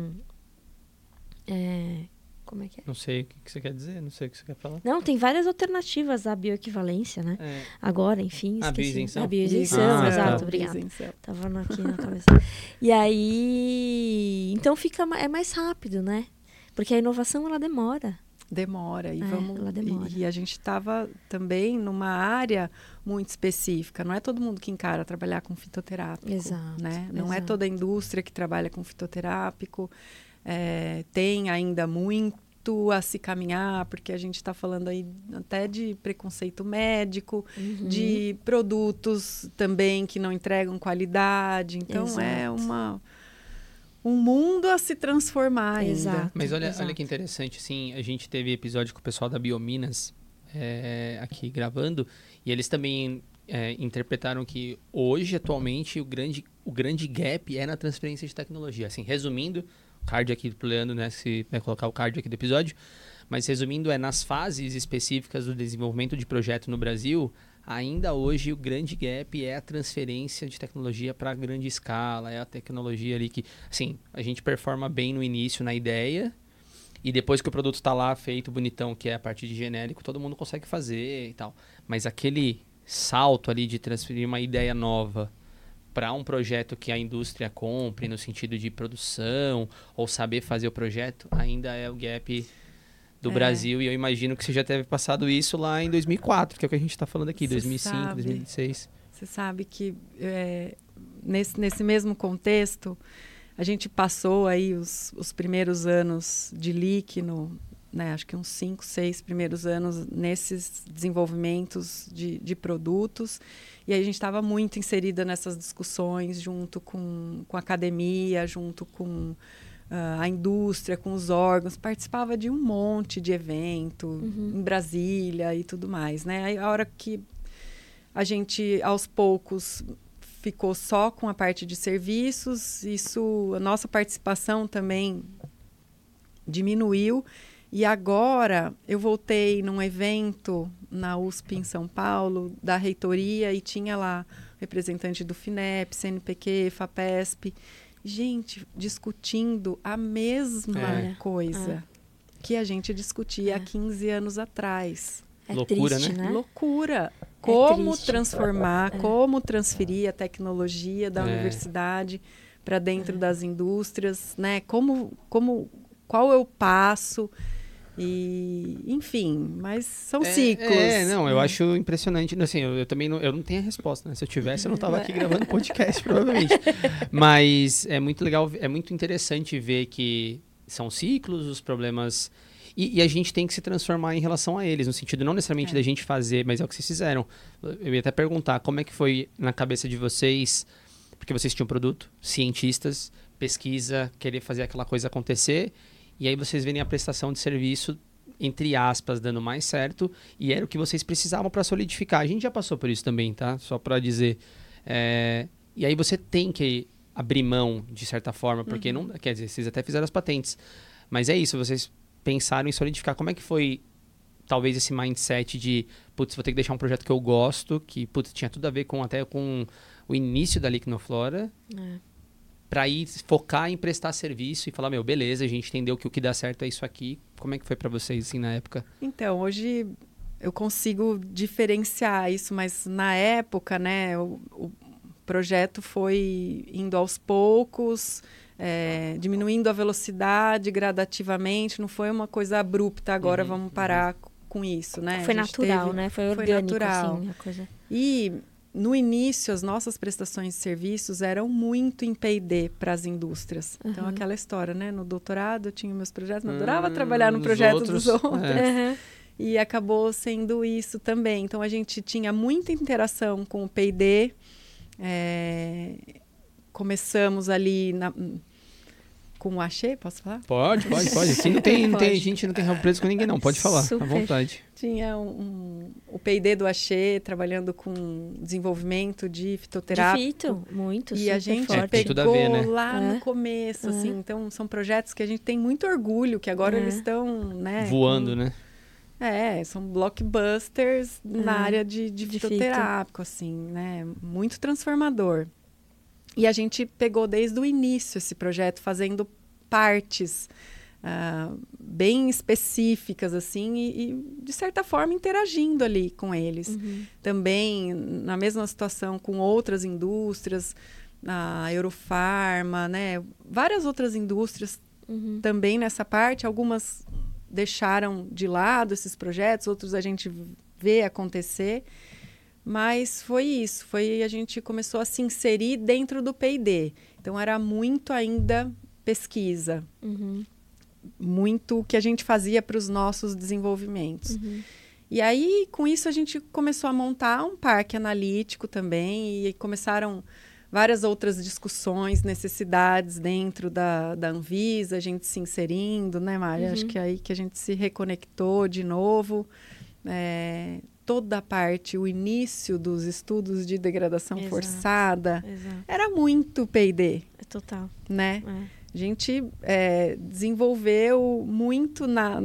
é, como é que é? Não sei o que você quer dizer, não sei o que você quer falar. Não, tem várias alternativas à bioequivalência, né? É. Agora, enfim, A bioisenção? A bioisenção, Ah, exato, tá. obrigada. Tava aqui na cabeça. E aí, então fica é mais rápido, né? Porque a inovação ela demora. Demora e É, vamos demora. E, e a gente estava também numa área muito específica. Não é todo mundo que encara trabalhar com fitoterápico, Exato, né? Não é exato. toda a indústria que trabalha com fitoterápico. É, tem ainda muito a se caminhar, porque a gente está falando aí até de preconceito médico, Uhum. de produtos também que não entregam qualidade. Então é Exato. uma um mundo a se transformar ainda. Exato. Mas olha, Exato. olha que interessante, assim, a gente teve episódio com o pessoal da Biominas é, aqui gravando, e eles também é, interpretaram que hoje, atualmente, o grande, o grande gap é na transferência de tecnologia. Assim, resumindo, o card aqui do Leandro, né, se vai colocar o card aqui do episódio, mas resumindo, é nas fases específicas do desenvolvimento de projeto no Brasil, ainda hoje o grande gap é a transferência de tecnologia para grande escala, é a tecnologia ali que, assim, a gente performa bem no início na ideia e depois que o produto está lá feito bonitão, que é a parte de genérico, todo mundo consegue fazer e tal. Mas aquele salto ali de transferir uma ideia nova para um projeto que a indústria compre no sentido de produção ou saber fazer o projeto, ainda é o gap do É. Brasil e eu imagino que você já teve passado isso lá em 2004, que é o que a gente está falando aqui, Você 2005, sabe. 2006. Você sabe que é, nesse, nesse mesmo contexto, a gente passou aí os, os primeiros anos de no, né, acho que uns cinco, seis primeiros anos nesses desenvolvimentos de, de produtos. E aí a gente estava muito inserida nessas discussões junto com, com a academia, junto com ah, a indústria, com os órgãos. Participava de um monte de evento em Brasília e tudo mais. Né? Aí a hora que a gente, aos poucos, ficou só com a parte de serviços. Isso, a nossa participação também diminuiu. E agora eu voltei num evento na USP em São Paulo, da reitoria, e tinha lá representante do FINEP, CNPq, FAPESP. Gente, discutindo a mesma É. coisa que a gente discutia há É. 15 anos atrás. É Loucura, triste, né? né? Loucura. Como triste. transformar, como transferir a tecnologia da É. universidade para dentro das indústrias, né? Como, como, qual é o passo? E, enfim, mas são ciclos. É, não, eu acho impressionante. Assim, eu, eu também não, eu não tenho a resposta, né? Se eu tivesse, eu não estava aqui gravando podcast, provavelmente. Mas é muito legal, é muito interessante ver que são ciclos, os problemas. E, e a gente tem que se transformar em relação a eles, no sentido não necessariamente É. da gente fazer, mas é o que vocês fizeram. Eu ia até perguntar como é que foi na cabeça de vocês, porque vocês tinham produto, cientistas, pesquisa, querer fazer aquela coisa acontecer, e aí vocês verem a prestação de serviço, entre aspas, dando mais certo, e era o que vocês precisavam para solidificar. A gente já passou por isso também, tá? Só para dizer. É, E aí você tem que abrir mão, de certa forma, porque não. Quer dizer, vocês até fizeram as patentes. Mas é isso, vocês pensaram em solidificar. Como é que foi, talvez, esse mindset de, putz, vou ter que deixar um projeto que eu gosto, que, putz, tinha tudo a ver com até com o início da Liquinoflora, É. para ir focar em prestar serviço e falar, meu, beleza, a gente entendeu que o que dá certo é isso aqui. Como é que foi para vocês, assim, na época? Então, hoje eu consigo diferenciar isso, mas na época, né, o, o projeto foi indo aos poucos, é, diminuindo a velocidade gradativamente, não foi uma coisa abrupta, agora Uhum, vamos parar com isso, né? Foi natural, teve- né? Foi foi orgânico, natural. assim, a coisa. E no início, as nossas prestações de serviços eram muito em P&D para as indústrias. Então, Uhum. aquela história, né? No doutorado, eu tinha meus projetos, eu adorava Hum, trabalhar no projeto outros, dos outros. é. Uhum. E acabou sendo isso também. Então, a gente tinha muita interação com o P&D. é, Começamos ali na- com o Axê, posso falar? Pode, pode, pode. Aqui não tem, não tem, gente não tem rabo preso com ninguém, não. Pode falar, à Super. vontade. Tinha um, um- o P&D do Axê, trabalhando com desenvolvimento de fitoterápico. De fito, muito, E a gente forte. É, tem tudo a pegou ver, né? lá É. no começo, É. assim. Então, são projetos que a gente tem muito orgulho, que agora É. eles estão, né? Voando, com- né? É, são blockbusters na É, área de, de, de fitoterápico, assim, né? Muito transformador. E a gente pegou desde o início esse projeto, fazendo partes ah, bem específicas, assim, e, e, de certa forma, interagindo ali com eles. Uhum. Também, na mesma situação com outras indústrias, a Eurofarma, né? Várias outras indústrias Uhum. também nessa parte. Algumas deixaram de lado esses projetos, outros a gente vê acontecer. Mas foi isso, foi a gente começou a se inserir dentro do P&D. Então era muito ainda pesquisa. Uhum. muito o que a gente fazia para os nossos desenvolvimentos. Uhum. E aí, com isso, a gente começou a montar um parque analítico também e começaram várias outras discussões, necessidades dentro da, da Anvisa, a gente se inserindo, né, Mária? Uhum. Acho que é aí que a gente se reconectou de novo. É, toda a parte, o início dos estudos de degradação Exato. forçada, Exato. era muito P&D, É total. né? É. A gente é, desenvolveu muito na,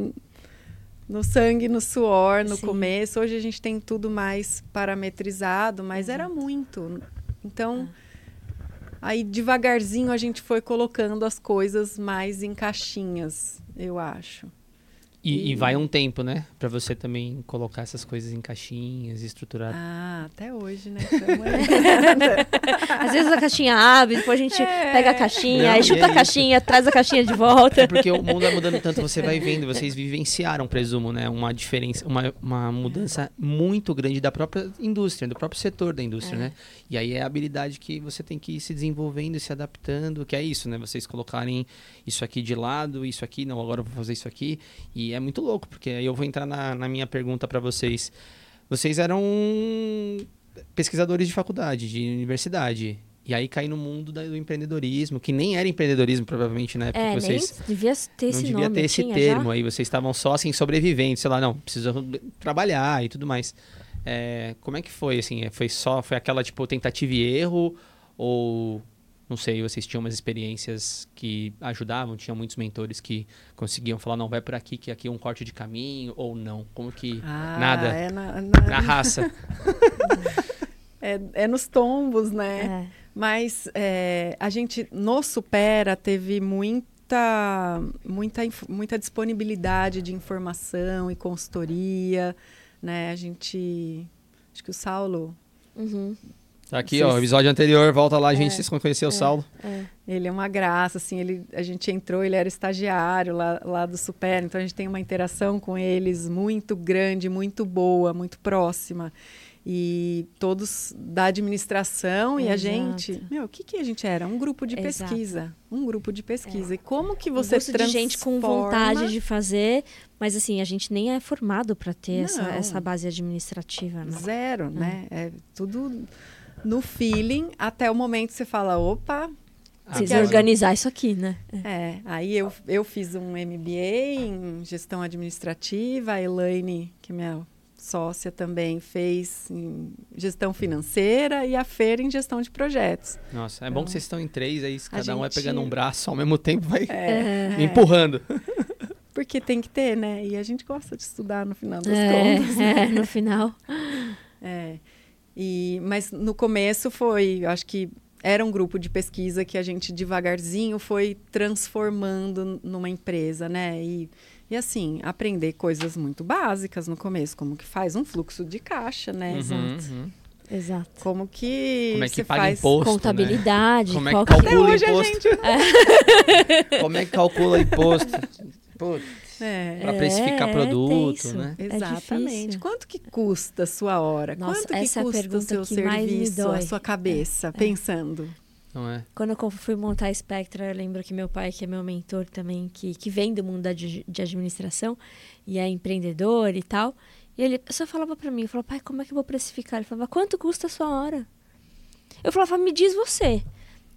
no sangue, no suor, no Sim. começo. Hoje a gente tem tudo mais parametrizado, mas era muito. Então, aí devagarzinho a gente foi colocando as coisas mais em caixinhas, eu acho. E, e vai um tempo, né? Pra você também colocar essas coisas em caixinhas, estruturar. Ah, até hoje, né? Às vezes a caixinha abre, depois a gente É. pega a caixinha, Não, aí chuta é a caixinha, traz a caixinha de volta. É porque o mundo vai mudando tanto, você vai vendo, vocês vivenciaram, presumo, né? Uma diferença, uma, uma mudança muito grande da própria indústria, do próprio setor da indústria, É. né? E aí é a habilidade que você tem que ir se desenvolvendo e se adaptando, que é isso, né? Vocês colocarem isso aqui de lado, isso aqui, não, agora eu vou fazer isso aqui. E é muito louco, porque aí eu vou entrar na, na minha pergunta para vocês. Vocês eram pesquisadores de faculdade, de universidade. E aí cair no mundo do empreendedorismo, que nem era empreendedorismo, provavelmente, né? Porque É, vocês nem devia ter não esse devia nome. ter esse termo já? aí, vocês estavam só assim sobrevivendo, sei lá, não, precisa trabalhar e tudo mais. É, como é que foi assim? É, Foi só foi aquela tipo tentativa e erro ou não sei, vocês tinham umas experiências que ajudavam, tinham muitos mentores que conseguiam falar, não, vai por aqui que aqui é um corte de caminho ou não? Como que Ah, nada É, na- na- na raça? é, é nos tombos, né? É. Mas é, a gente no Supera teve muita, muita, muita disponibilidade de informação e consultoria, né? A gente, acho que o Saulo, Uhum. Tá aqui, Vocês- ó, episódio anterior, volta lá, gente, vocês vão conhecer o Saulo. É. ele é uma graça, assim, ele, a gente entrou, ele era estagiário lá, lá do Supera, então a gente tem uma interação com eles muito grande, muito boa, muito próxima. E todos da administração e a Exato. gente, meu, o que, que a gente era? Um grupo de Exato. pesquisa. Um grupo de pesquisa. E como que Um você gosto de gente com transforma- vontade de fazer, mas assim, a gente nem é formado para ter essa, Não. essa base administrativa, né? Zero, né? É tudo no feeling, até o momento que você fala, opa, Precisa organizar isso aqui, né? É, aí eu, eu fiz um MBA em gestão administrativa, a Elaine, que é minha sócia também, fez em gestão financeira e a Fer em gestão de projetos. Nossa, é bom que vocês estão em três, aí cada um vai gente- pegando um braço ao mesmo tempo, vai É, empurrando. porque tem que ter, né? E a gente gosta de estudar no final das É, contas. é, no final. É. E, mas no começo foi, eu acho que era um grupo de pesquisa que a gente devagarzinho foi transformando numa empresa, né? E, e assim, aprender coisas muito básicas no começo, como que faz um fluxo de caixa, né? Uhum, uhum. Exato. Como que Como é que você paga faz imposto, né? Contabilidade. Como é que calcula Até hoje a imposto? gente Como é que calcula imposto? Putz, é, pra É, precificar é produto, né? É Exatamente. Quanto que custa a sua hora? Nossa, Quanto que é a custa o seu serviço, a dói. É, sua cabeça, pensando? Não é? Quando eu fui montar a Spectra, eu lembro que meu pai, que é meu mentor também, que, que vem do mundo da de, de administração e é empreendedor e tal, e ele só falava pra mim, eu falava, pai, como é que eu vou precificar? Ele falava, quanto custa a sua hora? Eu falava, me diz você,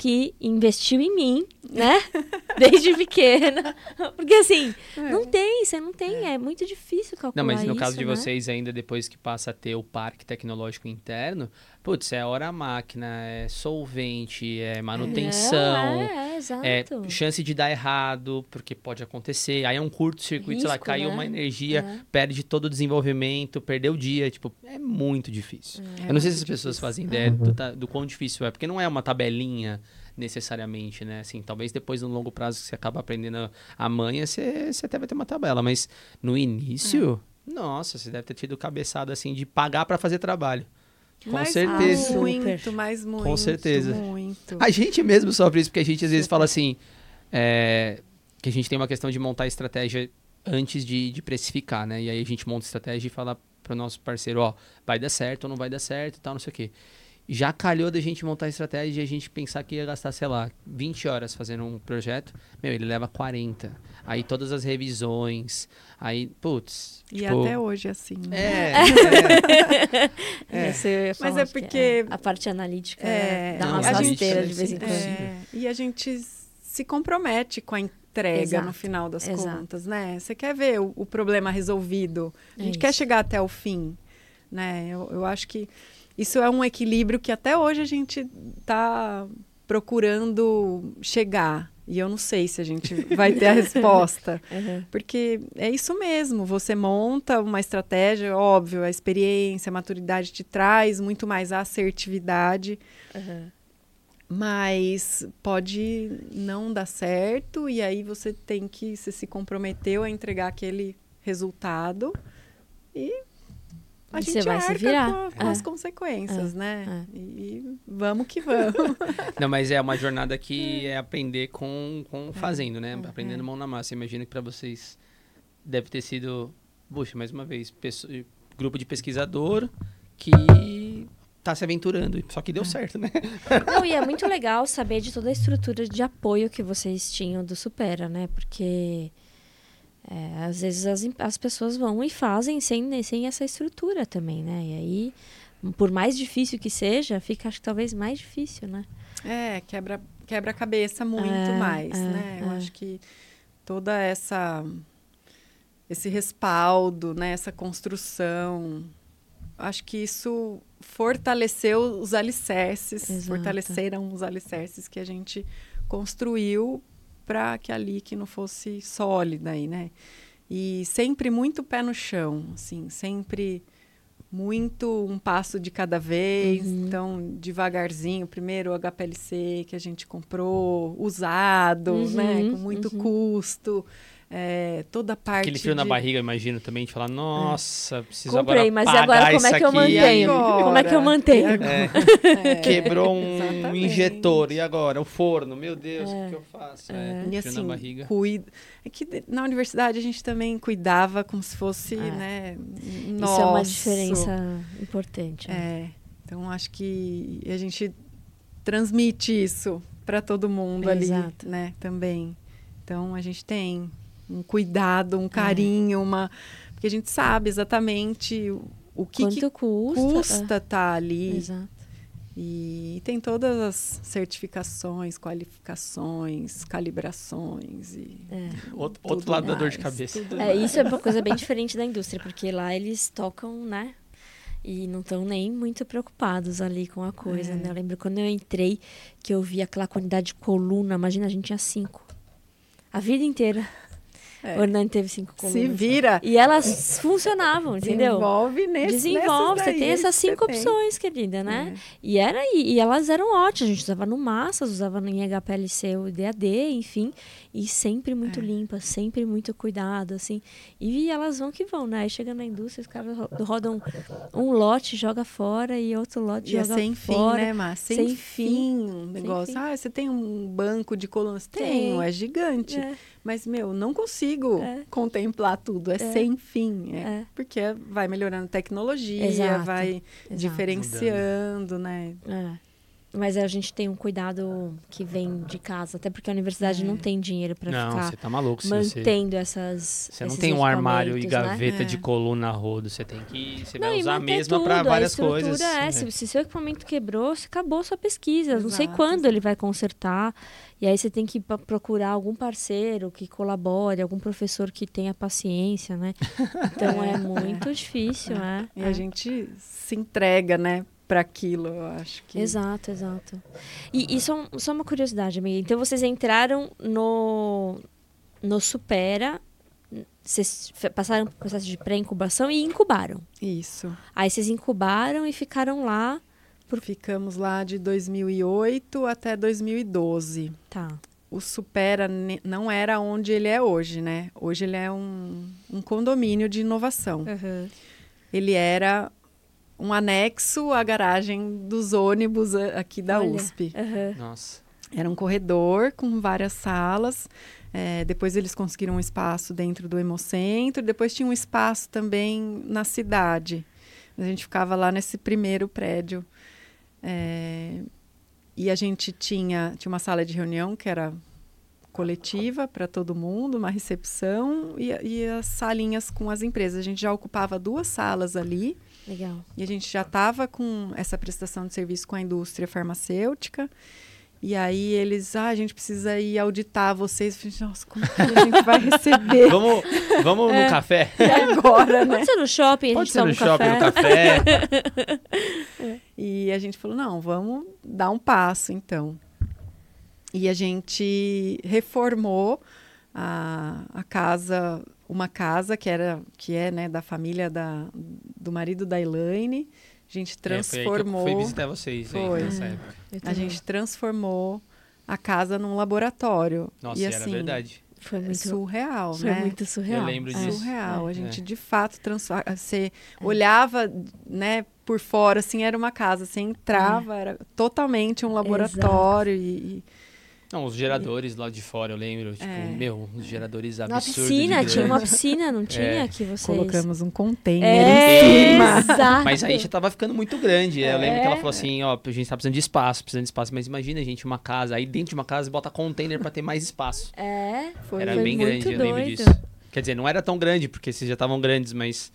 que investiu em mim, né? Desde pequena. Porque assim, não tem, você não tem, é, muito difícil calcular Não, mas no isso, caso de né? vocês, ainda depois que passa a ter o parque tecnológico interno, putz, é hora máquina, é solvente, é manutenção. É, é. É, chance de dar errado, porque pode acontecer. Aí é um curto-circuito, sei lá, caiu né? uma energia, É. perde todo o desenvolvimento, perdeu o dia. Tipo, é muito difícil. É Eu não sei se as pessoas difícil. fazem ideia do, do quão difícil é, porque não é uma tabelinha necessariamente, né? Assim, talvez depois no longo prazo que você acaba aprendendo a- manha, você, você até vai ter uma tabela, mas no início, nossa, você deve ter tido cabeçada assim de pagar pra fazer trabalho. Com Mas certeza. Muito, mas muito. certeza. Muito. A gente mesmo sofre isso, porque a gente às vezes fala assim, é, que a gente tem uma questão de montar estratégia antes de, de precificar, né? E aí a gente monta estratégia e fala pro nosso parceiro, ó, vai dar certo ou não vai dar certo e tal, não sei o quê. Já calhou da gente montar a estratégia e a gente pensar que ia gastar, sei lá, 20 horas fazendo um projeto. Meu, ele leva 40. Aí todas as revisões. Aí, putz. E tipo, até hoje é assim. Né? É, é. É. Falar Mas é que porque- a parte analítica É, dá umas a gente- rasteiras de vez em é, quando. É, e a gente se compromete com a entrega Exato, no final das exato. contas, né? Você quer ver o, o problema resolvido. A É gente quer chegar até o fim, né? Eu, eu acho que isso é um equilíbrio que até hoje a gente está procurando chegar. E eu não sei se a gente vai ter a resposta. Uhum. Porque é isso mesmo, você monta uma estratégia, óbvio, a experiência, a maturidade te traz muito mais assertividade, Uhum. mas pode não dar certo e aí você tem que, você se comprometeu a entregar aquele resultado e a E gente vai se arca virar. com, a- com É. as consequências, né? é. E vamos que vamos. Não, mas é uma jornada que é aprender com, com fazendo, né? é. Aprendendo mão na massa. Imagino que para vocês deve ter sido, puxa, mais uma vez, pesso- grupo de pesquisador que tá se aventurando, só que deu certo, né? Não, e é muito legal saber de toda a estrutura de apoio que vocês tinham do Supera, né? Porque é, às vezes as, as pessoas vão e fazem sem, sem essa estrutura também, né? E aí, por mais difícil que seja, fica acho que talvez mais difícil, né? É, quebra quebra a cabeça muito É, mais, é, né? Eu é. acho que toda essa esse respaldo, né, essa construção, acho que isso fortaleceu os alicerces, Exato. fortaleceram os alicerces que a gente construiu para que a LIC não fosse sólida aí, né? E sempre muito pé no chão, assim, sempre muito um passo de cada vez, Uhum. então devagarzinho, primeiro o HPLC que a gente comprou usado, Uhum, né, com muito uhum. custo, é, toda a parte Aquele frio na de- barriga, eu imagino também, de falar, nossa, preciso Comprei, agora mas e pagar agora como isso é que eu mantenho? agora? Como é que eu mantenho? É, Quebrou um exatamente. injetor, e agora? O forno, meu Deus, o É. que eu faço? É. É, E frio assim, na barriga. cuida. É que na universidade a gente também cuidava como se fosse, É. né? Isso Nosso. é uma diferença importante. né? É. Então acho que a gente transmite isso para todo mundo Exato. ali, né? Também. Então a gente tem um cuidado, um carinho, uma porque a gente sabe exatamente o, que, Quanto que custa? custa estar É, ali. Exato. E tem todas as certificações, qualificações, calibrações e É. Outro, outro lado da dor de cabeça. É, isso é uma coisa bem diferente da indústria, porque lá eles tocam, né? E não estão nem muito preocupados ali com a coisa, É. né? Eu lembro quando eu entrei que eu vi aquela quantidade de coluna, imagina, a gente tinha cinco. A vida inteira. É. O Hernani teve cinco colunas. se vira. E elas funcionavam, entendeu? Desenvolve nesse Desenvolve, você tem essas cinco tem. opções, querida, né? É. E, era, e, e elas eram ótimas. A gente usava no Massas, usava em HPLC o DAD, enfim. E sempre muito É. limpas, sempre muito cuidado, assim. E elas vão que vão, né? Aí chega na indústria, os caras ro- rodam um lote, joga fora e outro lote E é joga sem fim, fora. né, Mar? Sem, sem fim, fim. um negócio. fim. Ah, você tem um banco de colunas? Tem. Tenho, é gigante. É, Mas, meu, não consigo É. contemplar tudo. É, sem fim. É, É. Porque vai melhorando a tecnologia, Exato, vai exato. diferenciando, né? É. Mas a gente tem um cuidado que vem de casa, até porque a universidade É. não tem dinheiro para Não, ficar você tá maluco. Se você, mantendo essas. você não tem um armário e né? gaveta É. de coluna a rodo. Você tem que. Você Não, vai e usar a mesma para a várias estrutura coisas. É, É. Se, se seu equipamento quebrou, você acabou a sua pesquisa. Não sei Exato, quando exato. ele vai consertar. E aí você tem que procurar algum parceiro que colabore, algum professor que tenha paciência, né? Então é, muito difícil, né? E É. a gente se entrega, né, para aquilo, eu acho que. Exato, exato. E, e só, só uma curiosidade, amiga. Então vocês entraram no, no Supera, vocês passaram por processo de pré-incubação e incubaram. Isso. Aí vocês incubaram e ficaram lá. Ficamos lá de 2008 até 2012. Tá. O Supera não era onde ele é hoje, né? Hoje ele é um, um condomínio de inovação. Ele era um anexo à garagem dos ônibus a- aqui da Olha. USP. Aham. Nossa. Era um corredor com várias salas. É, depois eles conseguiram um espaço dentro do Hemocentro. Depois tinha um espaço também na cidade. A gente ficava lá nesse primeiro prédio. É, e a gente tinha, tinha uma sala de reunião que era coletiva para todo mundo, uma recepção e, e, as salinhas com as empresas. A gente já ocupava duas salas ali. Legal. E a gente já estava com essa prestação de serviço com a indústria farmacêutica. E aí eles, ah, a gente precisa ir auditar vocês. Eu falei, Nossa, como que a gente vai receber? vamos vamos É. no café? E agora, né? Pode ser no shopping, a Pode gente ser no um shopping, café. no café. E a gente falou, não, vamos dar um passo, então. E a gente reformou a, a casa, uma casa que era que é né, da família da, do marido da Elaine. A gente transformou. É, foi, aí que eu fui visitar vocês aí Foi. nessa época. A gente transformou a casa num laboratório. Nossa, e era assim, verdade. Foi é muito, surreal, foi né? muito surreal. Eu lembro É. disso. surreal. A É. gente de fato transforma, você olhava, né, por fora assim, era uma casa, você entrava, era totalmente um laboratório e, Não, os geradores lá de fora, eu lembro. Tipo, É. meu, uns geradores Na absurdos. piscina, de tinha uma piscina, não tinha É. que vocês... colocamos um container É, em cima. exato. Mas aí já tava ficando muito grande. Eu lembro que ela É. falou assim, ó, a gente tá precisando de espaço, precisando de espaço. Mas imagina, gente, uma casa. Aí dentro de uma casa bota container pra ter mais espaço. É, Foi, Era foi bem muito grande, eu lembro doido. disso. Quer dizer, não era tão grande, porque vocês já estavam grandes, mas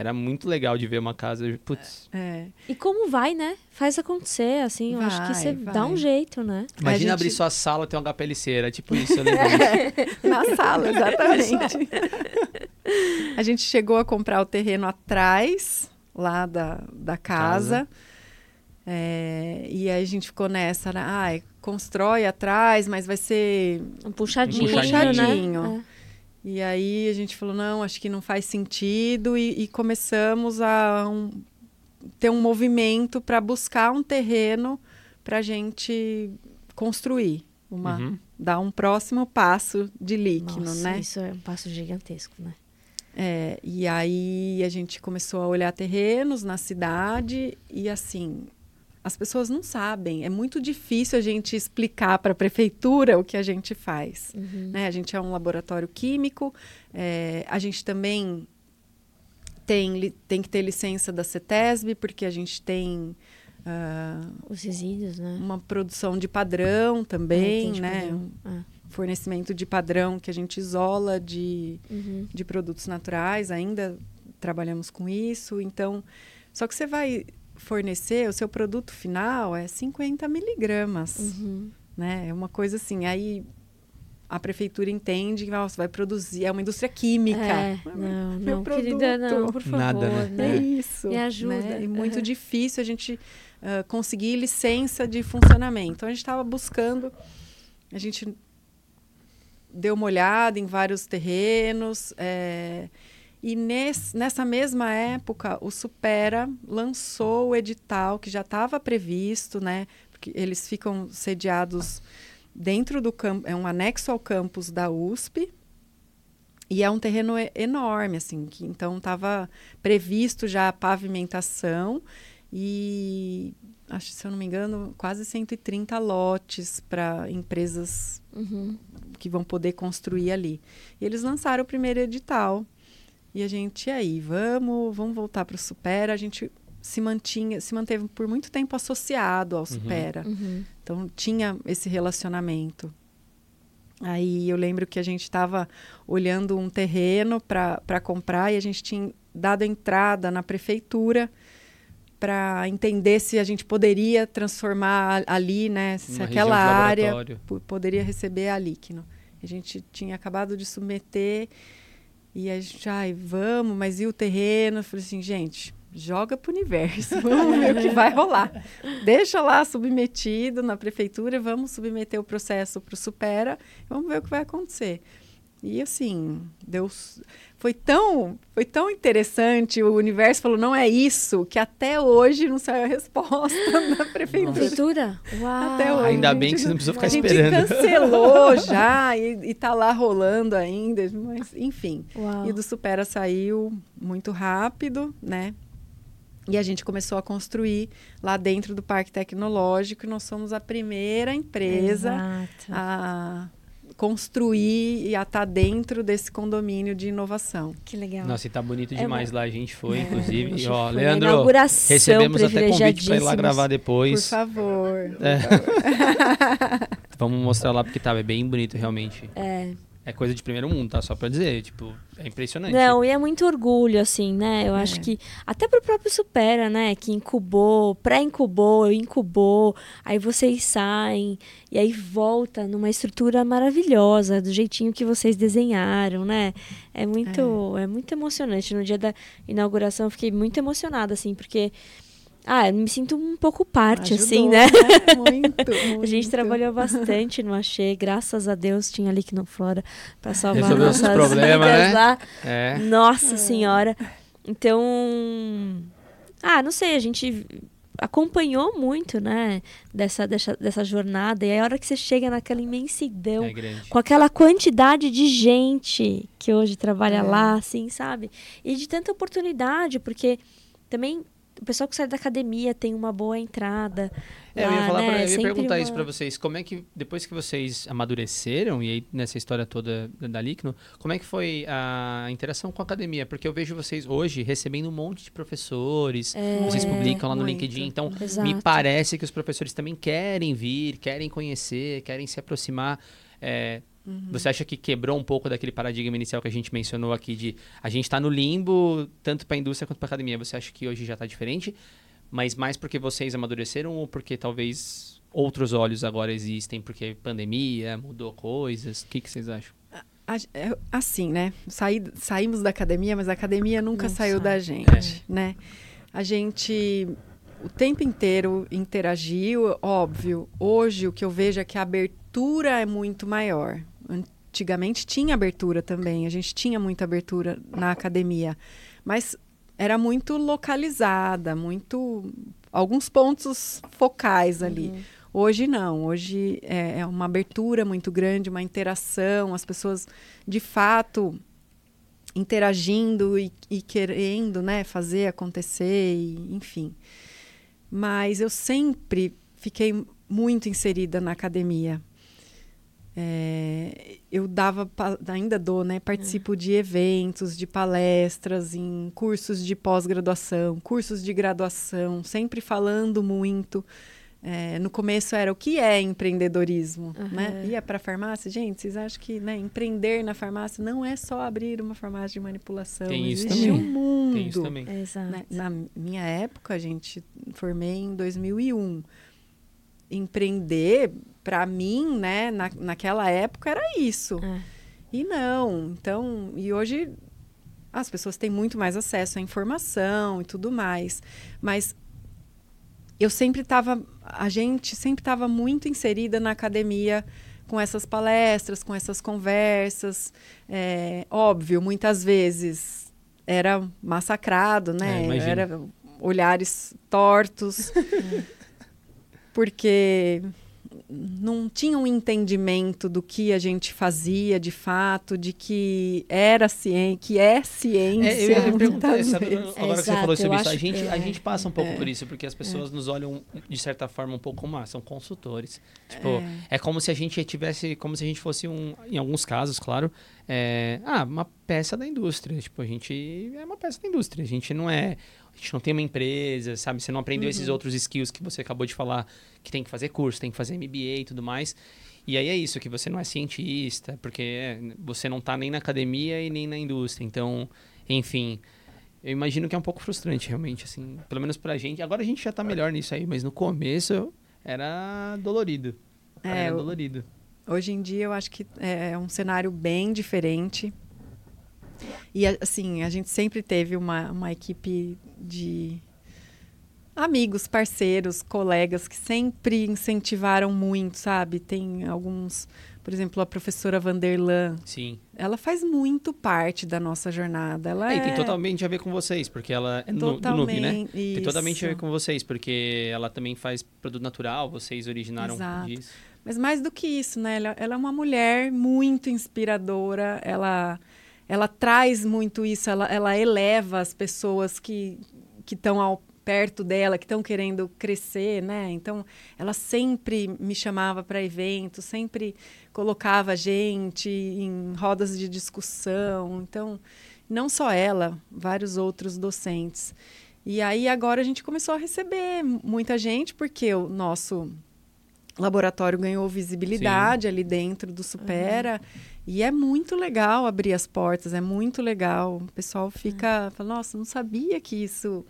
era muito legal de ver uma casa. Putz, É. E como vai, né? Faz acontecer, assim, eu acho que Vai, você vai. dá um jeito, né? imagina gente- abrir sua sala e ter um HPLC. Era tipo isso, eu lembro. Na sala, exatamente. a gente chegou a comprar o terreno atrás, lá da, da casa. É, e aí a gente ficou nessa, né? Ai, constrói atrás, mas vai ser Um puxadinho, Um puxadinho. né? E aí a gente falou, não, acho que não faz sentido e, e começamos a um- ter um movimento para buscar um terreno para a gente construir, uma, Uhum. dar um próximo passo de líquido, Nossa, né? isso é um passo gigantesco, né? É, e aí a gente começou a olhar terrenos na cidade e assim as pessoas não sabem. É muito difícil a gente explicar para a prefeitura o que a gente faz. Uhum. né? A gente é um laboratório químico. é, a gente também tem, tem que ter licença da CETESB porque a gente tem ah, Os resíduos, né? uma produção de padrão É, também, de né? padrão. Ah. fornecimento de padrão que a gente isola de Uhum. de produtos naturais, ainda trabalhamos com isso. Então, só que você vai fornecer, o seu produto final é 50 miligramas, Uhum. né? É uma coisa assim, aí a prefeitura entende que nossa, vai produzir, é uma indústria química. É, não, Meu não, querida, não, produto. por favor, Nada, né? né? É isso. Me ajuda. né? E muito Uhum. difícil a gente ah, conseguir licença de funcionamento. Então, a gente estava buscando, a gente deu uma olhada em vários terrenos. é, e nesse, nessa mesma época, o Supera lançou o edital que já estava previsto, né? Porque eles ficam sediados dentro do campo, é um anexo ao campus da USP. E é um terreno enorme, assim, que então estava previsto já a pavimentação e acho, se eu não me engano, quase 130 lotes para empresas Uhum. que vão poder construir ali. E eles lançaram o primeiro edital. E a gente, e aí, vamos, vamos voltar para o Supera. A gente se mantinha, se manteve por muito tempo associado ao Supera. Uhum. Então tinha esse relacionamento. Aí eu lembro que a gente estava olhando um terreno para comprar e a gente tinha dado entrada na prefeitura para entender se a gente poderia transformar ali, né, se Uma aquela área poderia receber a líquino. A gente tinha acabado de submeter e a gente, ai, vamos, mas e o terreno? Eu falei assim, gente, joga pro universo, vamos ver o que vai rolar. Deixa lá submetido na prefeitura, vamos submeter o processo para o Supera, vamos ver o que vai acontecer. E assim, Deus foi tão, foi tão interessante, o universo falou, não é isso, que até hoje não saiu a resposta da prefeitura. Prefeitura? Uau! Até hoje. Ainda a bem gente que você não precisou ficar a gente esperando. cancelou já e, e tá lá rolando ainda, mas enfim. Uau. E do Supera saiu muito rápido, né? E a gente começou a construir lá dentro do Parque Tecnológico e nós somos a primeira empresa Exato. a construir e a estar dentro desse condomínio de inovação. Que legal. Nossa, e tá bonito É demais lá. A gente foi, inclusive. a gente E, ó, foi. Leandro, recebemos até convite pra ir lá gravar Por depois. favor. É. Vamos mostrar lá porque tá, é bem bonito realmente. É. É coisa de primeiro mundo, tá? Só pra dizer, tipo, é impressionante. Não, e é muito orgulho, assim, né? Eu acho É. que até pro próprio Supera, né? Que incubou, pré-incubou, incubou, aí vocês saem e aí volta numa estrutura maravilhosa, do jeitinho que vocês desenharam, né? É muito, é. muito emocionante. No dia da inauguração eu fiquei muito emocionada, assim, porque ah, eu me sinto um pouco parte, assim, Ajudou, né? Muito, A gente muito. trabalhou bastante no Achei, graças a Deus tinha ali no Flora para salvar Resolveu nossas problemas, né? lá. É. Nossa senhora. Então, ah, não sei, a gente acompanhou muito, né, dessa, dessa, dessa jornada. E a hora que você chega naquela imensidão, É com aquela quantidade de gente que hoje trabalha É. lá, assim, sabe? E de tanta oportunidade, porque também o pessoal que sai da academia tem uma boa entrada. É, eu ia, lá, falar né? pra, eu ia Sempre perguntar uma- isso pra vocês. Como é que, depois que vocês amadureceram, e aí nessa história toda da, Licno, como é que foi a interação com a academia? Porque eu vejo vocês hoje recebendo um monte de professores, vocês É, publicam lá no muito. LinkedIn, então Exato. me parece que os professores também querem vir, querem conhecer, querem se aproximar. É, Você acha que quebrou um pouco daquele paradigma inicial que a gente mencionou aqui de a gente está no limbo, tanto para a indústria quanto para a academia? Você acha que hoje já está diferente? Mas mais porque vocês amadureceram ou porque talvez outros olhos agora existem, porque pandemia, mudou coisas? O que, que vocês acham? É, Assim, né? Saí- saímos da academia, mas a academia nunca Não saiu sai. da gente, né? A gente o tempo inteiro interagiu, óbvio. Hoje o que eu vejo é que a abertura é muito maior. Antigamente tinha abertura também, a gente tinha muita abertura na academia, mas era muito localizada, muito alguns pontos focais ali. Hoje não, hoje é, é uma abertura muito grande, uma interação, as pessoas de fato interagindo e, e querendo né, fazer acontecer, e, enfim. Mas eu sempre fiquei muito inserida na academia. É, eu dava, ainda dou, né? Participo de eventos, de palestras, em cursos de pós-graduação, cursos de graduação, sempre falando muito. É, no começo era o que é empreendedorismo, né? Aham. Ia para farmácia, gente, vocês acham que né, empreender na farmácia não é só abrir uma farmácia de manipulação, Tem isso existe também. um mundo. Tem isso também. Exato. Né? Na minha época, a gente formei em 2001. Empreender, para mim, né, na, naquela época era isso. É. E não. Então, e hoje as pessoas têm muito mais acesso à informação e tudo mais. Mas eu sempre estava, a gente sempre estava muito inserida na academia com essas palestras, com essas conversas. É, óbvio, muitas vezes era massacrado, É, né? imagino. era olhares tortos, porque não tinha um entendimento do que a gente fazia de fato, de que era ciência, que é ciência. É, eu ia perguntar, sabe, agora que você falou sobre isso, a gente, a é. gente passa um pouco por isso, porque as pessoas nos olham, de certa forma, um pouco como, ah, são consultores. Tipo, é. como se a gente tivesse, como se a gente fosse um, em alguns casos, claro, é, ah, uma peça da indústria. Tipo, a gente é uma peça da indústria, a gente não é... A gente não tem uma empresa, sabe? Você não aprendeu esses outros skills que você acabou de falar, que tem que fazer curso, tem que fazer MBA e tudo mais. E aí é isso, que você não é cientista, porque é, você não está nem na academia e nem na indústria. Então, enfim, eu imagino que é um pouco frustrante, realmente, assim, pelo menos pra gente. Agora a gente já tá melhor nisso aí, mas no começo era dolorido. É, era dolorido. Hoje em dia eu acho que é um cenário bem diferente. E assim, a gente sempre teve uma, uma equipe de amigos, parceiros, colegas que sempre incentivaram muito, sabe? Tem alguns, por exemplo, a professora Vanderlan, Sim. ela faz muito parte da nossa jornada. Ela É, é, e tem totalmente a ver com vocês, porque ela é no, do Noob, né? totalmente Tem totalmente a ver isso. com vocês, porque ela também faz produto natural, vocês originaram Exato. disso. Mas mais do que isso, né? Ela, ela é uma mulher muito inspiradora. Ela, ela traz muito isso. Ela, ela eleva as pessoas que estão perto dela que estão querendo crescer, né? Então, ela sempre me chamava para eventos, sempre colocava a gente em rodas de discussão. Então, não só ela, vários outros docentes. E aí agora a gente começou a receber muita gente porque o nosso laboratório ganhou visibilidade Sim. ali dentro do Supera. Uhum. E é muito legal abrir as portas, é muito legal. O pessoal fica, uhum. fala, nossa, não sabia que isso,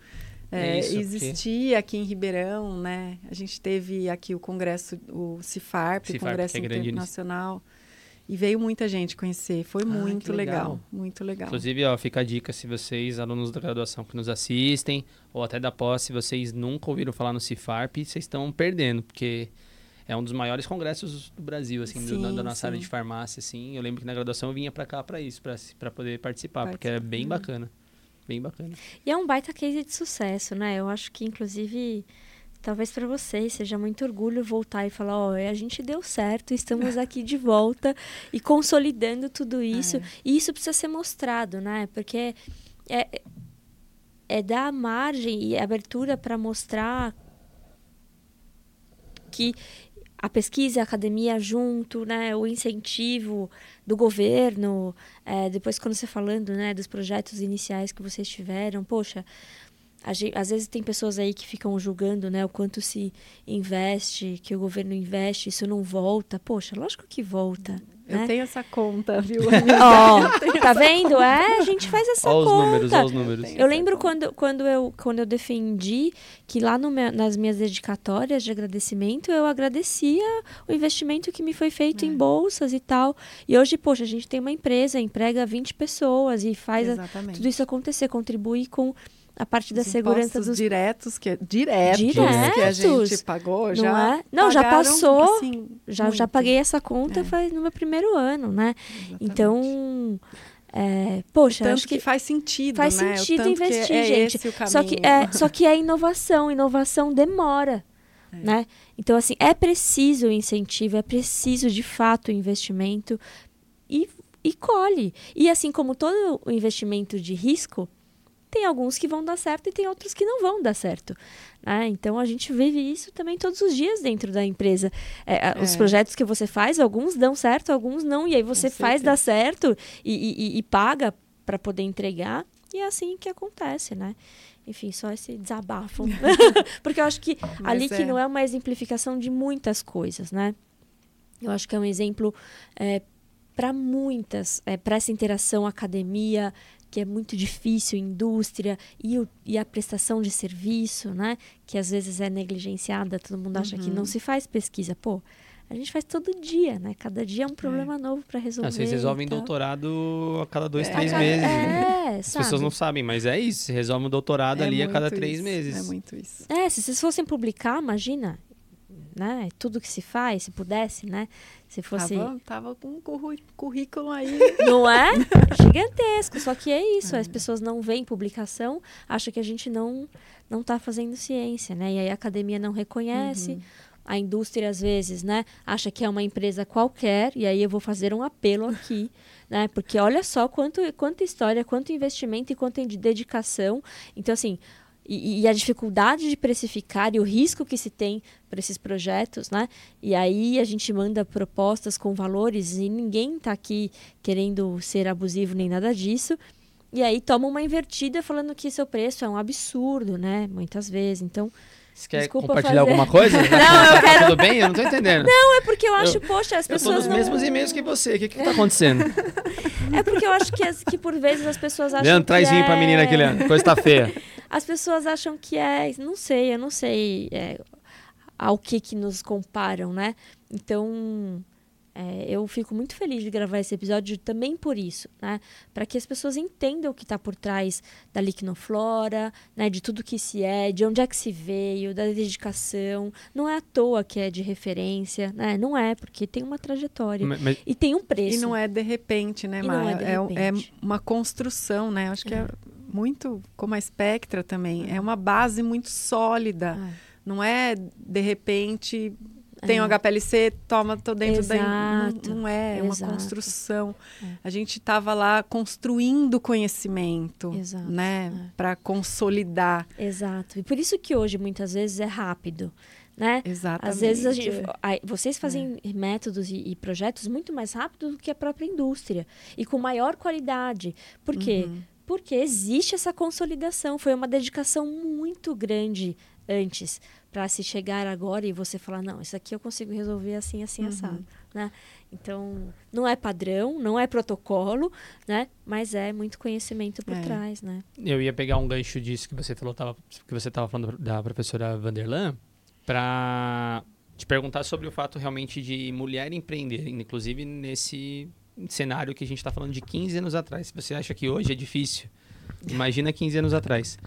é, é isso existia aqui em Ribeirão, né? A gente teve aqui o congresso, o CIFARP, CIFARP o Congresso é Internacional. E veio muita gente conhecer. Foi ah, muito legal. legal. Muito legal. Inclusive, ó, fica a dica se vocês, alunos da graduação que nos assistem, ou até da pós, se vocês nunca ouviram falar no CIFARP, vocês estão perdendo, porque é um dos maiores congressos do Brasil, assim, sim, do, da nossa sim. área de farmácia, assim. Eu lembro que na graduação eu vinha para cá para isso, para poder participar, porque é bem bacana. Bem bacana. E é um baita case de sucesso, né? Eu acho que, inclusive, talvez para vocês seja muito orgulho voltar e falar, ó, oh, a gente deu certo, estamos aqui de volta e consolidando tudo isso. É. E isso precisa ser mostrado, né? Porque é, é dar margem e abertura para mostrar que a pesquisa a academia junto, né, o incentivo do governo, é, depois quando você falando, né, dos projetos iniciais que vocês tiveram, poxa, Gente, às vezes tem pessoas aí que ficam julgando, né, o quanto se investe, que o governo investe, isso não volta. Poxa, lógico que volta. Eu né? tenho essa conta, viu? Ó, oh, tá vendo? É, a gente faz essa ó conta. Os números, ó os números. Eu lembro quando, quando, eu, quando eu defendi que lá no meu, nas minhas dedicatórias de agradecimento, eu agradecia o investimento que me foi feito é. em bolsas e tal. E hoje, poxa, a gente tem uma empresa, emprega 20 pessoas e faz a, tudo isso acontecer, contribui com a parte da segurança dos diretos que diretos, diretos que a gente pagou já não, é? não já passou assim, já já paguei essa conta é. faz no meu primeiro ano né Exatamente. então é, poxa, tanto acho que, que, faz sentido, faz né? sentido investir, que é gente. só que é, só que é inovação, inovação demora, é. né? Então assim é preciso o incentivo, é preciso de fato o investimento e, e colhe. E assim como todo o investimento de risco, tem alguns que vão dar certo e tem outros que não vão dar certo. Né? Então a gente vive isso também todos os dias dentro da empresa. É, é. Os projetos que você faz, alguns dão certo, alguns não, e aí você faz dar certo e, e, e paga para poder entregar. E é assim que acontece, né? Enfim, só esse desabafo. Porque eu acho que Mas ali é. que não é uma exemplificação de muitas coisas, né? Eu acho que é um exemplo é, para muitas, é, para essa interação academia, que é muito difícil, indústria e, o, e a prestação de serviço, né? Que às vezes é negligenciada, todo mundo acha uhum. que não uhum. se faz pesquisa. Pô, a gente faz todo dia, né? Cada dia é um problema é. novo para resolver. Ah, vocês resolvem doutorado a cada dois, é. três meses. É, As sabe? pessoas não sabem, mas é isso. Resolve um doutorado é ali a cada três isso. meses. É muito isso. É, se vocês fossem publicar, imagina, né? Tudo que se faz, se pudesse, né? Se fosse. Tava, tava com um currículo aí. Não é? Gigantesco. Só que é isso. É. As pessoas não veem publicação, acham que a gente não não está fazendo ciência, né? E aí a academia não reconhece. Uhum. A indústria, às vezes, né, acha que é uma empresa qualquer, e aí eu vou fazer um apelo aqui, né? Porque olha só quanto, quanta história, quanto investimento e quanto dedicação. Então, assim, e, e, a dificuldade de precificar e o risco que se tem para esses projetos, né? E aí a gente manda propostas com valores e ninguém está aqui querendo ser abusivo nem nada disso. E aí toma uma invertida falando que seu preço é um absurdo, né? Muitas vezes. Então, você quer Desculpa compartilhar fazer. alguma coisa? não, eu tá quero... tudo bem? Eu não tô entendendo. Não, é porque eu acho, eu, poxa, as pessoas. Eu tô nos não... mesmos e-mails que você. O que que tá acontecendo? é porque eu acho que, as, que por vezes as pessoas acham. Leandro, traz vinho é... pra menina aqui, Leandro. Coisa tá feia. As pessoas acham que é. Não sei, eu não sei é, ao que que nos comparam, né? Então. É, eu fico muito feliz de gravar esse episódio também por isso, né? Para que as pessoas entendam o que está por trás da liquinoflora, né? De tudo que se é, de onde é que se veio, da dedicação. Não é à toa que é de referência, né? Não é, porque tem uma trajetória mas, mas... e tem um preço. E não é de repente, né, Maia? É, é, é, uma construção, né? Acho que é, é muito como a Spectra também. É, é uma base muito sólida. É. Não é, de repente tenho HPLC, toma, tô dentro da. Exato. Não, não é, é uma Exato. construção. É. A gente estava lá construindo conhecimento, Exato, né? é. Para consolidar. Exato. E por isso que hoje, muitas vezes, é rápido. Né? Exatamente. Às vezes gente, vocês fazem métodos e, e projetos muito mais rápido do que a própria indústria e com maior qualidade. Por quê? Porque existe essa consolidação. Foi uma dedicação muito grande antes para se chegar agora e você falar não, isso aqui eu consigo resolver assim, assim, assado, né? Então não é padrão, não é protocolo, né? Mas é muito conhecimento por É. trás, né? Eu ia pegar um gancho disso que você falou, tava, que você estava falando da professora Vanderlan, para te perguntar sobre o fato realmente de mulher empreender, inclusive nesse cenário que a gente está falando de 15 anos atrás. Se você acha que hoje é difícil, imagina 15 anos atrás.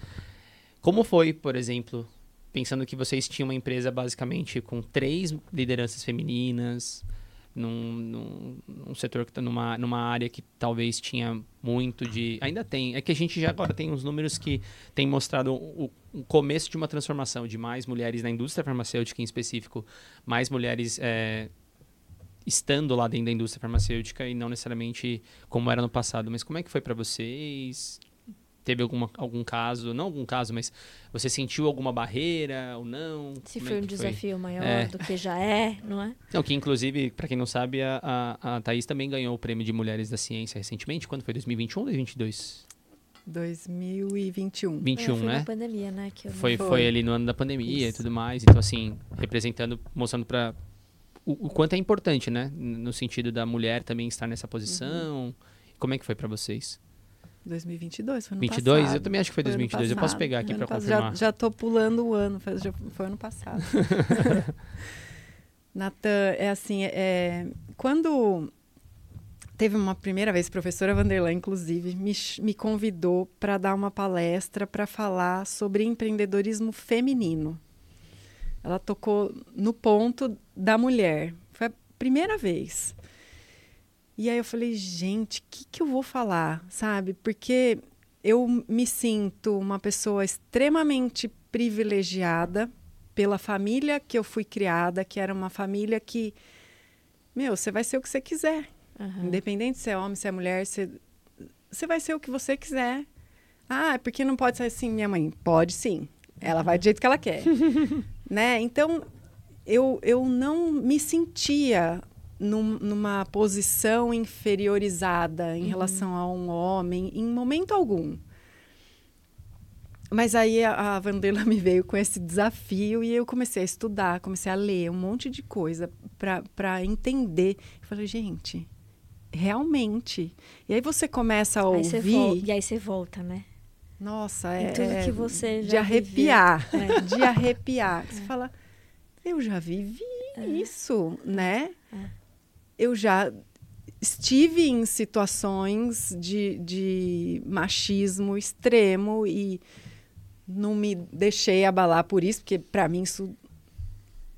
Como foi, por exemplo, pensando que vocês tinham uma empresa basicamente com três lideranças femininas, num, num, num setor que está numa, numa área que talvez tinha muito de. Ainda tem. É que a gente já agora tem uns números que tem mostrado o, o começo de uma transformação de mais mulheres na indústria farmacêutica, em específico, mais mulheres. é, Estando lá dentro da indústria farmacêutica e não necessariamente como era no passado. Mas como é que foi para vocês? Teve alguma, algum caso, não algum caso, mas você sentiu alguma barreira ou não? Se Como é foi um desafio maior É. do que já é, não é? não, que inclusive, para quem não sabe, a, a, a Thaís também ganhou o prêmio de Mulheres da Ciência recentemente. Quando foi? 2021 ou 2022? 2021. 21, é, foi né? na pandemia, né? Que Foi, Foi. foi ali no ano da pandemia e Isso. tudo mais. Então, assim, representando, mostrando para o, o quanto é importante, né? No sentido da mulher também estar nessa posição. Como é que foi para vocês? 2022, foi ano 22? passado. Eu também acho que foi ano 2022. Eu posso pegar aqui para confirmar. Já, já tô pulando o ano, foi, já foi ano passado. Natan, é assim, é, quando teve uma primeira vez, a professora Vanderlan, inclusive, me, me convidou para dar uma palestra para falar sobre empreendedorismo feminino. Ela tocou no ponto da mulher. Foi a primeira vez. E aí eu falei, gente, o que, que eu vou falar, sabe? Porque eu me sinto uma pessoa extremamente privilegiada pela família que eu fui criada, que era uma família que, meu, você vai ser o que você quiser. Aham. Independente se é homem, se é mulher, você, você vai ser o que você quiser. Ah, é porque não pode ser assim, minha mãe? Pode sim. Ela vai do jeito que ela quer. né? Então, eu, eu não me sentia num- numa posição inferiorizada em relação a um homem, em momento algum. Mas aí a, a Vanderla me veio com esse desafio e eu comecei a estudar, comecei a ler um monte de coisa para entender. Eu falei, gente, realmente. E aí você começa a Aí ouvir. vol- e aí você volta, né? Nossa, Em é. tudo é que você de já arrepiar. viveu. É. De arrepiar. Você fala, eu já vivi isso, né? Eu já estive em situações de, de machismo extremo e não me deixei abalar por isso, porque para mim isso,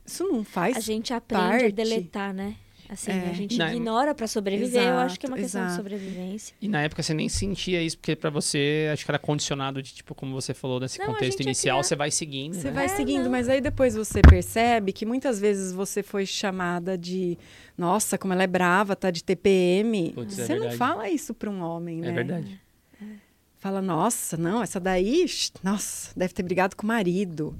isso não faz A gente aprende a parte. deletar, né? Assim, É. a gente Não, ignora pra sobreviver. eu acho que é uma Exato, questão de exato. sobrevivência. E na época você nem sentia isso, porque para você, acho que era condicionado de, tipo, como você falou, nesse Não, contexto é inicial, criar- você vai seguindo, Você né? vai É, seguindo, não. mas aí depois você percebe que muitas vezes você foi chamada de nossa, como ela é brava, tá de TPM. Putz, é você não verdade. fala isso para um homem, né? É verdade. Fala, nossa, não, essa daí, nossa, deve ter brigado com o marido.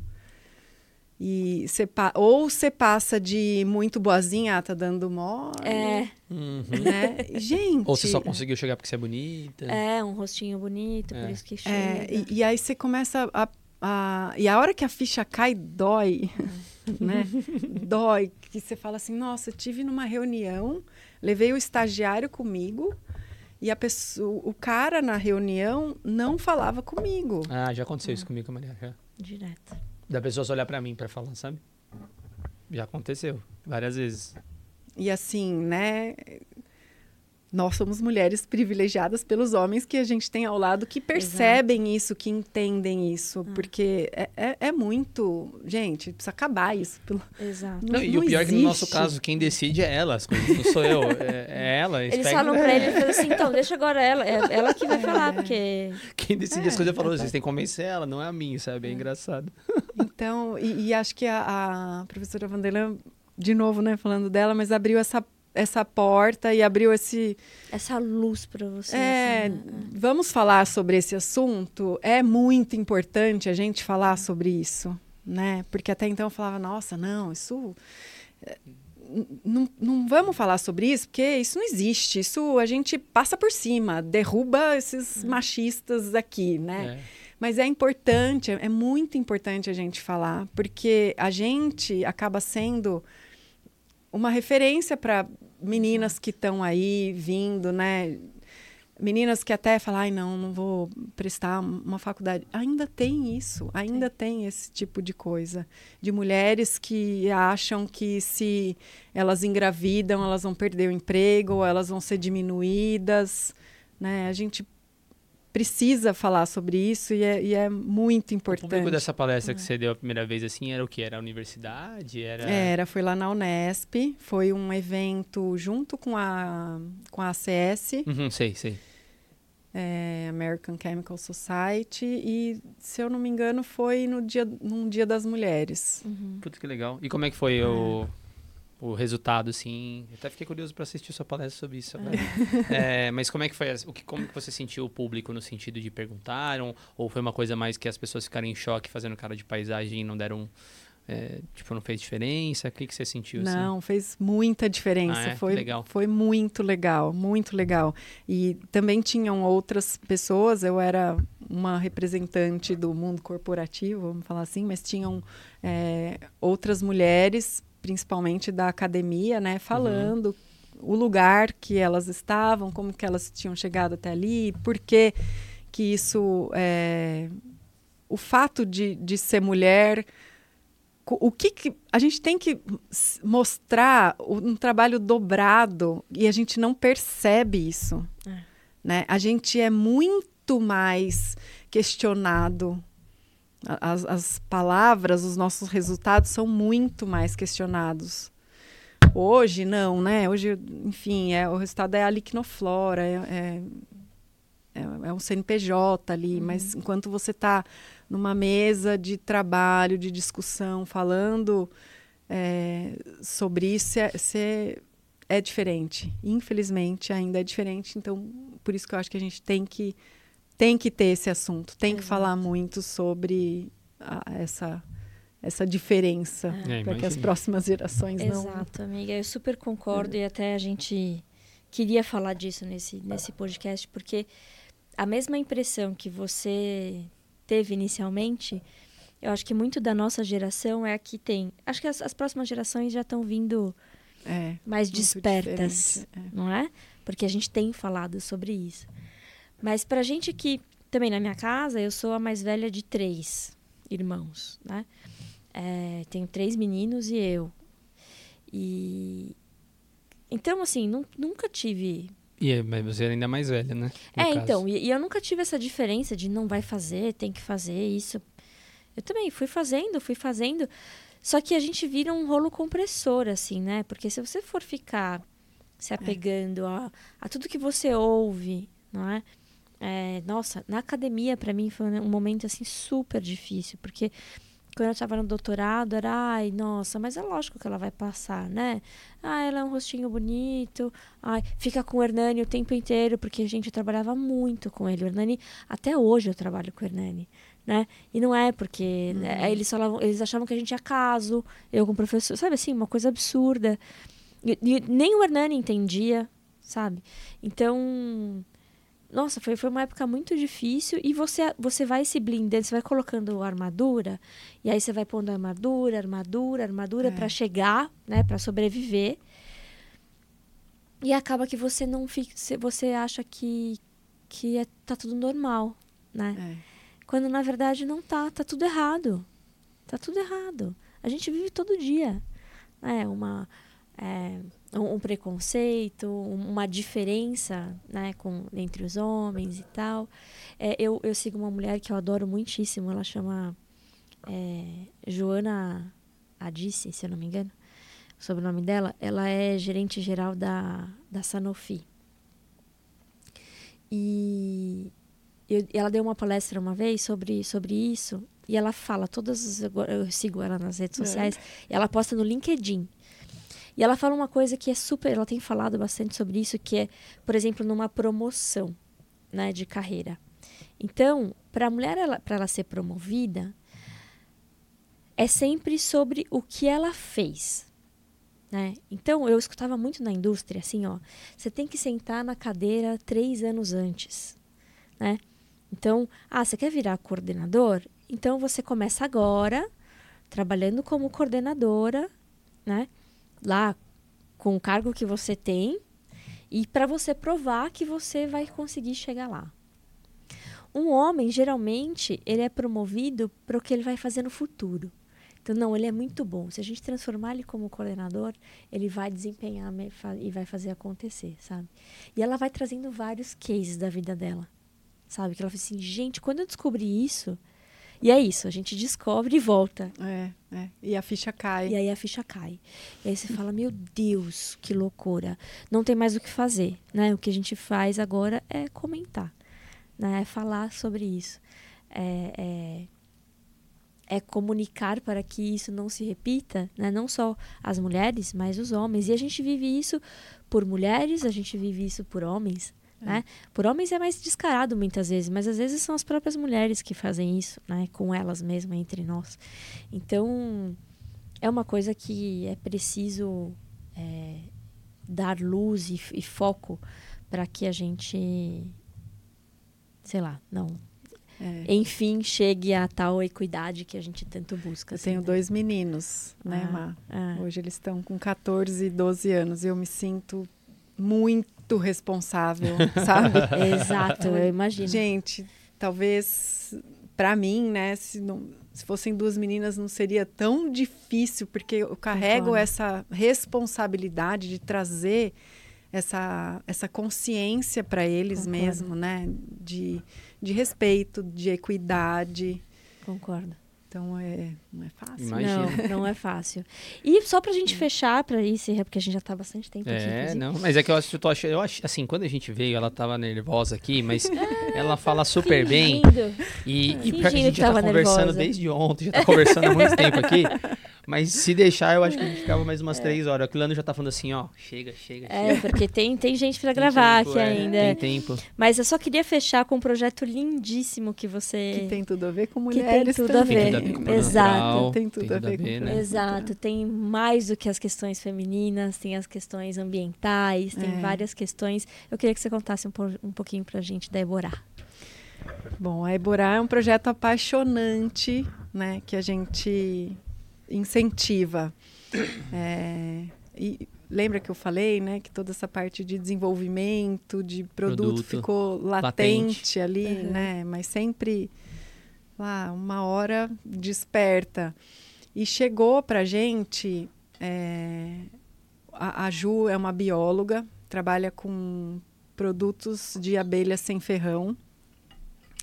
E você pa- ou você passa de muito boazinha, ah, tá dando mole, É, Uhum. né? Gente. Ou você só conseguiu chegar porque você é bonita. é, um rostinho bonito, É. por isso que chega. É, e, e aí você começa a, a- E a hora que a ficha cai, dói. né? dói. Que você fala assim, nossa, eu tive numa reunião, levei o estagiário comigo e a pessoa, o cara na reunião não falava comigo. Ah, já aconteceu isso comigo, Maria. Já. Direto. Da pessoa só olhar pra mim pra falar, sabe? Já aconteceu várias vezes. E assim, né? Nós somos mulheres privilegiadas pelos homens que a gente tem ao lado que percebem isso, que entendem isso. Porque é, é, é muito. Gente, precisa acabar isso. Pelo... Exato. Não, e o pior é que no nosso caso, quem decide é ela, as coisas. Não sou eu, é, é ela. Eles pegam- falam pra ele, fala assim, então, deixa agora ela. É ela que vai falar, porque... Quem decide as coisas falou, vocês têm que convencer ela, não é a mim, sabe? É engraçado. Então, e, e acho que a, a professora Vanderlan de novo, né, falando dela, mas abriu essa essa porta e abriu esse essa luz para você. É, assim, né? vamos falar sobre esse assunto. É muito importante a gente falar sobre isso, né? Porque até então eu falava, nossa, não, isso é, não, não vamos falar sobre isso, porque isso não existe. Isso a gente passa por cima, derruba esses machistas aqui, né? É. Mas é importante, é muito importante a gente falar, porque a gente acaba sendo uma referência para meninas que estão aí vindo, né? Meninas que até falam, ai, não, não vou prestar uma faculdade. Ainda tem isso, ainda tem esse tipo de coisa. De mulheres que acham que se elas engravidam, elas vão perder o emprego, ou elas vão ser diminuídas. Né? A gente precisa falar sobre isso e é, e é muito O importante. público dessa palestra que você deu a primeira vez, assim, era o quê? Era a universidade? Era... Era, foi lá na Unesp, foi um evento junto com a, com a ACS, Uhum, sei, sei. é, American Chemical Society, e se eu não me engano foi no dia, num dia das mulheres. Uhum. Putz, que legal. E como é que foi o, o resultado, assim? Eu até fiquei curioso para assistir sua palestra sobre isso. agora. É, mas como é que foi? O que, como que você sentiu o público no sentido de perguntaram? Ou foi uma coisa mais que as pessoas ficaram em choque fazendo cara de paisagem e não deram... é, tipo, não fez diferença? O que, que você sentiu, assim? Não, fez muita diferença. Ah, é? Foi, legal. foi muito legal, muito legal. E também tinham outras pessoas, eu era uma representante do mundo corporativo, vamos falar assim, mas tinham é, outras mulheres, principalmente da academia, né, falando o lugar que elas estavam, como que elas tinham chegado até ali, por que que isso... é, o fato de, de ser mulher o que, que a gente tem que mostrar um trabalho dobrado e a gente não percebe isso, É. né? A gente é muito mais questionado. As, as palavras, os nossos resultados são muito mais questionados. Hoje, não, né? Hoje, enfim, é, o resultado é a liquinoflora, é, é, é, é um CNPJ ali, mas enquanto você está numa mesa de trabalho, de discussão, falando é, sobre isso, é diferente. Infelizmente, ainda é diferente. Então, por isso que eu acho que a gente tem que, tem que ter esse assunto, tem que Exato. falar muito sobre a- essa, essa diferença, É, para que as próximas gerações não... Exato, amiga. Eu super concordo e até a gente queria falar disso nesse, nesse podcast, porque a mesma impressão que você teve inicialmente, eu acho que muito da nossa geração é a que tem. Acho que as, as próximas gerações já estão vindo É, mais despertas, é. não é? Porque a gente tem falado sobre isso. Mas pra gente que também na minha casa eu sou a mais velha de três irmãos, né? É, tenho três meninos e eu. E então assim nun- nunca tive E, é- mas você é ainda mais velha, né? No é, caso. então, e, e eu nunca tive essa diferença de não vai fazer, tem que fazer isso. Eu também fui fazendo, fui fazendo. Só que a gente vira um rolo compressor, assim, né? Porque se você for ficar se apegando a, a tudo que você ouve, não é? É, nossa, na academia, para mim, foi um momento, assim, super difícil. Porque quando eu estava no doutorado, era, ai, nossa, mas é lógico que ela vai passar, né? Ah, ela é um rostinho bonito. Ai, fica com o Hernani o tempo inteiro, porque a gente trabalhava muito com ele. O Hernani, até hoje eu trabalho com o Hernani, né? E não é porque né, eles falavam, eles achavam que a gente tinha caso, eu com o professor, sabe assim, uma coisa absurda. E, e nem o Hernani entendia, sabe? Então, nossa, foi, foi uma época muito difícil e você, você vai se blindando, você vai colocando armadura, e aí você vai pondo armadura, armadura, armadura É. pra chegar, né, Pra sobreviver. E acaba que você não fica, você- você acha que que é, tá tudo normal, né? É. Quando na verdade não tá, tá tudo errado. Tá tudo errado. A gente vive todo dia, né? Uma é, um, um preconceito, um- uma diferença, né, com entre os homens e tal. É, eu, eu sigo uma mulher que eu adoro muitíssimo. Ela chama é, Joana Adice, se eu não me engano, o sobrenome dela. Ela é gerente geral da da Sanofi. E eu- ela deu uma palestra uma vez sobre, sobre isso. E ela fala todas as. Eu sigo ela nas redes É. sociais. E ela posta no LinkedIn. E ela fala uma coisa que é super, ela tem falado bastante sobre isso, que é, por exemplo, numa promoção, né, de carreira. Então, para a mulher, para ela ser promovida, é sempre sobre o que ela fez. Né? Então, eu escutava muito na indústria, assim, ó, você tem que sentar na cadeira três anos antes, né? Então, ah, você quer virar coordenador? Então, você começa agora, trabalhando como coordenadora, né? Lá, com o cargo que você tem, e para você provar que você vai conseguir chegar lá. Um homem, geralmente, ele é promovido para o que ele vai fazer no futuro. Então, não, ele é muito bom. Se a gente transformar ele como coordenador, ele vai desempenhar e vai fazer acontecer, sabe? E ela vai trazendo vários cases da vida dela, sabe? Que ela fala assim, gente, quando eu descobri isso, e é isso, a gente descobre e volta. É, é. E a ficha cai. E aí a ficha cai. E aí você fala, meu Deus, que loucura. Não tem mais o que fazer, né? O que a gente faz agora é comentar, né? É falar sobre isso. É, é é comunicar para que isso não se repita, né? não só as mulheres, mas os homens. E a gente vive isso por mulheres, a gente vive isso por homens. Né? Por homens é mais descarado muitas vezes, mas às vezes são as próprias mulheres que fazem isso, né? com elas mesmas, entre nós. Então, é uma coisa que é preciso é, dar luz e, e foco para que a gente, sei lá, não é. enfim, chegue a tal equidade que a gente tanto busca. Eu assim, tenho né? dois meninos, né, ah, Má? Ah. Hoje eles estão com 14 e 12 anos. Eu me sinto muito responsável, sabe? Exato, eu imagino. Gente, talvez para mim, né, se, não, se fossem duas meninas não seria tão difícil, porque eu carrego essa responsabilidade de trazer essa, essa consciência para eles Concordo. mesmo, né? De, de respeito, de equidade. Concordo. Então é, não é fácil. Imagina. Não, não é fácil. E só pra gente fechar, pra isso, porque a gente já tá bastante tempo é, aqui. É, não, mas é que eu acho, eu tô achando, eu acho, assim, quando a gente veio, ela tava nervosa aqui, mas ela fala super Fingindo. bem. E, e pior que a gente já tá conversando nervosa. desde ontem, já tá conversando há muito tempo aqui. Mas se deixar, eu acho que a gente ficava mais umas é. três horas. Aquilo ano já tá falando assim, ó, chega, chega, É, chega. porque tem, tem gente pra tem gravar tempo, aqui é, ainda. Tem tempo. Mas eu só queria fechar com um projeto lindíssimo que você... Que tem tudo a ver com mulheres que tem tudo também. a ver. Tem tudo a ver Exato. Tem tudo tem a ver, com né? Exato. Tem mais do que as questões femininas, tem as questões ambientais, tem é. várias questões. Eu queria que você contasse um, um pouquinho pra gente da Eborá. Bom, a Eborá é um projeto apaixonante, né, que a gente incentiva. É, e lembra que eu falei, né, que toda essa parte de desenvolvimento de produto, produto ficou latente, latente. ali, uhum. né, mas sempre lá uma hora desperta. E chegou para gente é, a, a Ju é uma bióloga, trabalha com produtos de abelhas sem ferrão.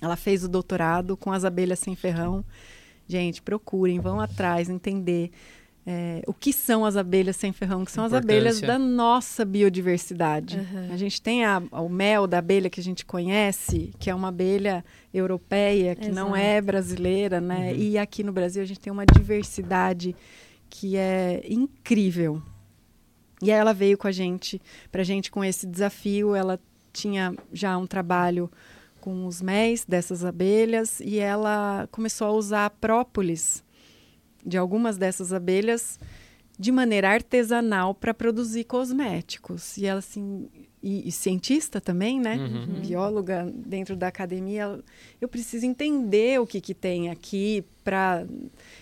Ela fez o doutorado com as abelhas sem ferrão Gente, procurem, vão atrás, entender é, o que são as abelhas sem ferrão, que são as abelhas da nossa biodiversidade. Uhum. A gente tem a, o mel da abelha que a gente conhece, que é uma abelha europeia, que Exato. não é brasileira, né? Uhum. E aqui no Brasil a gente tem uma diversidade que é incrível. E aí ela veio com a gente, pra gente com esse desafio, ela tinha já um trabalho com os méis dessas abelhas e ela começou a usar própolis de algumas dessas abelhas de maneira artesanal para produzir cosméticos. E ela assim, e, e cientista também, né? Uhum. Bióloga dentro da academia, eu preciso entender o que que tem aqui para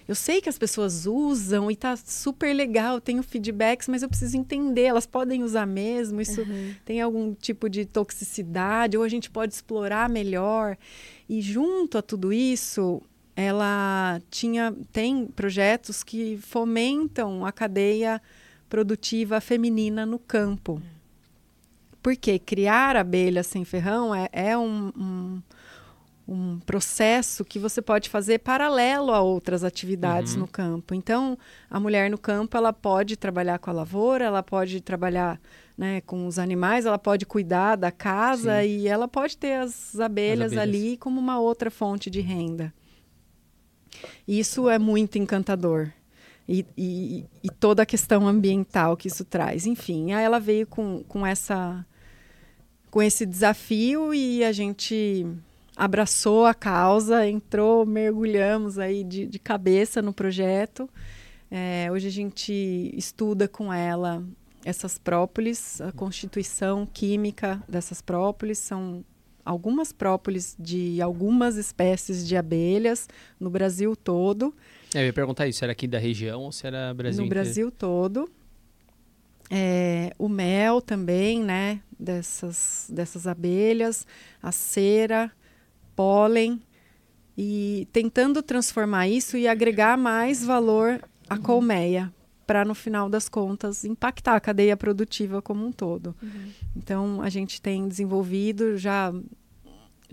eu sei que as pessoas usam e tá super legal, tenho feedbacks, mas eu preciso entender, elas podem usar mesmo, isso uhum. tem algum tipo de toxicidade, ou a gente pode explorar melhor. E junto a tudo isso, ela tinha tem projetos que fomentam a cadeia produtiva feminina no campo. Porque criar abelhas sem ferrão é, é um, um um processo que você pode fazer paralelo a outras atividades uhum. no campo. Então, a mulher no campo ela pode trabalhar com a lavoura, ela pode trabalhar né, com os animais, ela pode cuidar da casa Sim. e ela pode ter as abelhas, as abelhas ali como uma outra fonte de renda. Isso é muito encantador. E, e, e, toda a questão ambiental que isso traz. Enfim, aí ela veio com, com, essa, com esse desafio e a gente abraçou a causa, entrou, mergulhamos aí de, de cabeça no projeto. É, hoje a gente estuda com ela essas própolis, a constituição química dessas própolis são algumas própolis de algumas espécies de abelhas no Brasil todo. É, eu ia perguntar isso, era aqui da região ou se era Brasil No inteiro? Brasil todo. É, o mel também, né, dessas, dessas abelhas, a cera, pólen, e tentando transformar isso e agregar mais valor à uhum. colmeia, para no final das contas impactar a cadeia produtiva como um todo. Uhum. Então a gente tem desenvolvido já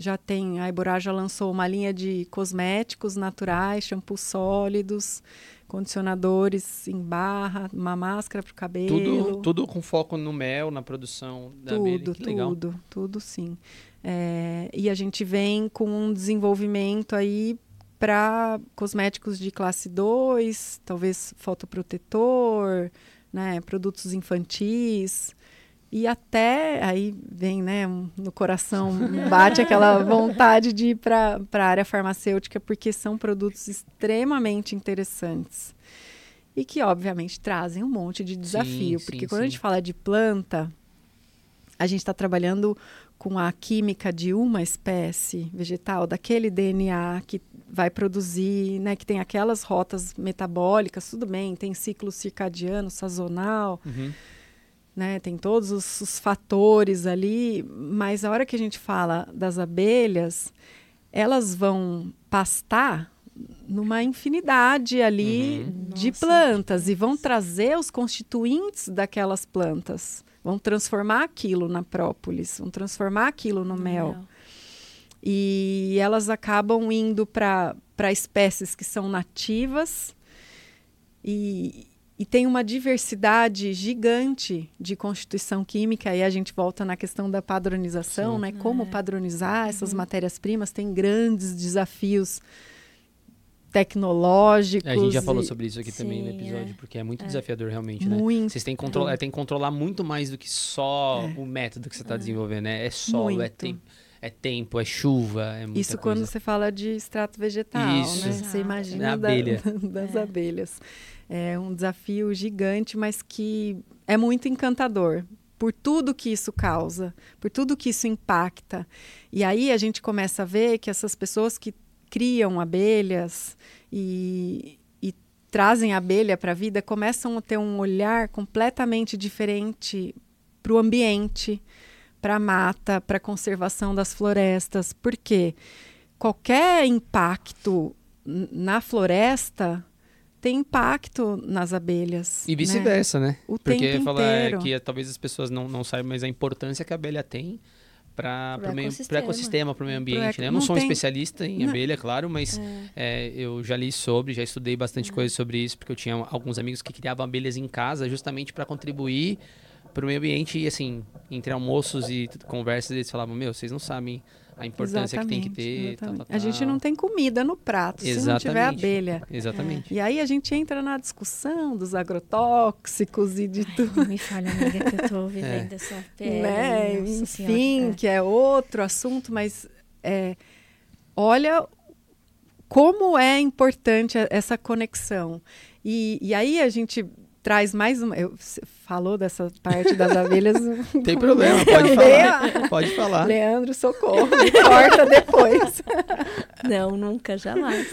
já tem a Iborá já lançou uma linha de cosméticos naturais, shampoos sólidos, condicionadores em barra, uma máscara para o cabelo. Tudo, tudo com foco no mel, na produção da tudo, tudo, legal. tudo sim. É, e a gente vem com um desenvolvimento aí para cosméticos de classe 2, talvez fotoprotetor, né, produtos infantis. E até aí vem, né, no coração, bate aquela vontade de ir para a área farmacêutica, porque são produtos extremamente interessantes. E que, obviamente, trazem um monte de desafio. Sim, porque sim, quando sim. a gente fala de planta, a gente está trabalhando com a química de uma espécie vegetal, daquele DNA que vai produzir, né, que tem aquelas rotas metabólicas, tudo bem, tem ciclo circadiano, sazonal, uhum. Né, tem todos os, os, fatores ali, mas a hora que a gente fala das abelhas, elas vão pastar numa infinidade ali uhum. de Nossa, plantas e vão trazer os constituintes daquelas plantas, vão transformar aquilo na própolis, vão transformar aquilo no mel. mel. E elas acabam indo para espécies que são nativas e, e tem uma diversidade gigante de constituição química. E a gente volta na questão da padronização, Sim. né? Como é. padronizar essas uhum. matérias-primas tem grandes desafios tecnológicos. É, a gente já falou sobre isso aqui Sim, também no episódio, é. porque é muito é. desafiador realmente, né? muito. né? Vocês têm que, controlar, tem que controlar muito mais do que só é. o método que você está é. desenvolvendo, né? É solo, muito. é tempo é tempo, é chuva, é muita Isso coisa. quando você fala de extrato vegetal, Isso. né? Você imagina da, abelha. das é. abelhas. É um desafio gigante, mas que é muito encantador por tudo que isso causa, por tudo que isso impacta. E aí a gente começa a ver que essas pessoas que criam abelhas e, e trazem a abelha para a vida começam a ter um olhar completamente diferente para o ambiente, para a mata, para a conservação das florestas, porque qualquer impacto na floresta tem impacto nas abelhas. E vice-versa, né? né? O Porque tempo falar inteiro. que talvez as pessoas não, não saibam, mas a importância que a abelha tem para o ecossistema, ecossistema para o meio ambiente. Né? Eu não, não sou um tem... especialista em não. abelha, claro, mas é. É, eu já li sobre, já estudei bastante é. coisa sobre isso, porque eu tinha alguns amigos que criavam abelhas em casa justamente para contribuir para o meio ambiente e assim, entre almoços e conversas, eles falavam, meu, vocês não sabem a importância exatamente, que tem que ter. Tal, tal, a gente não tem comida no prato exatamente, se não tiver abelha. Exatamente. É. E aí a gente entra na discussão dos agrotóxicos e de tudo. Não me falha, amiga, que eu estou vivendo é. essa pele. Né? Enfim, senhora. que é outro assunto, mas é, olha como é importante essa conexão. E, e aí a gente traz mais uma. Eu, falou dessa parte das abelhas. Tem problema, pode falar. pode falar. Leandro, socorro, me corta depois. Não, nunca, jamais.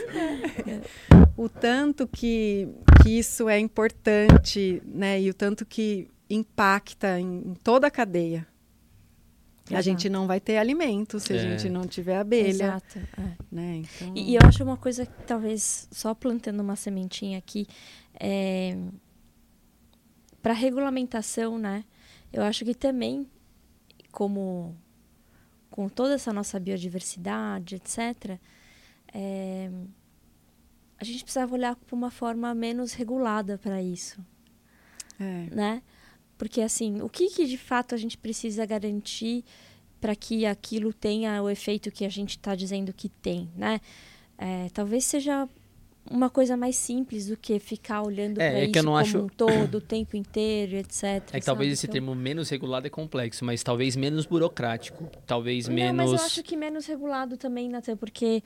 O tanto que, que isso é importante, né? E o tanto que impacta em, em toda a cadeia. Exato. A gente não vai ter alimento se é. a gente não tiver abelha. Exato. É. Né? Então... E, e, eu acho uma coisa que talvez só plantando uma sementinha aqui, é, para regulamentação, né? Eu acho que também, como com toda essa nossa biodiversidade, etc., é, a gente precisava olhar para uma forma menos regulada para isso, é. né? Porque assim, o que, que de fato a gente precisa garantir para que aquilo tenha o efeito que a gente está dizendo que tem, né? É, talvez seja uma coisa mais simples do que ficar olhando É, para é isso que eu não como acho- um todo, o tempo inteiro, etc. É que talvez sabe? esse Então- termo menos regulado é complexo, mas talvez menos burocrático. Talvez Não, menos. mas eu acho que menos regulado também, Natan, porque,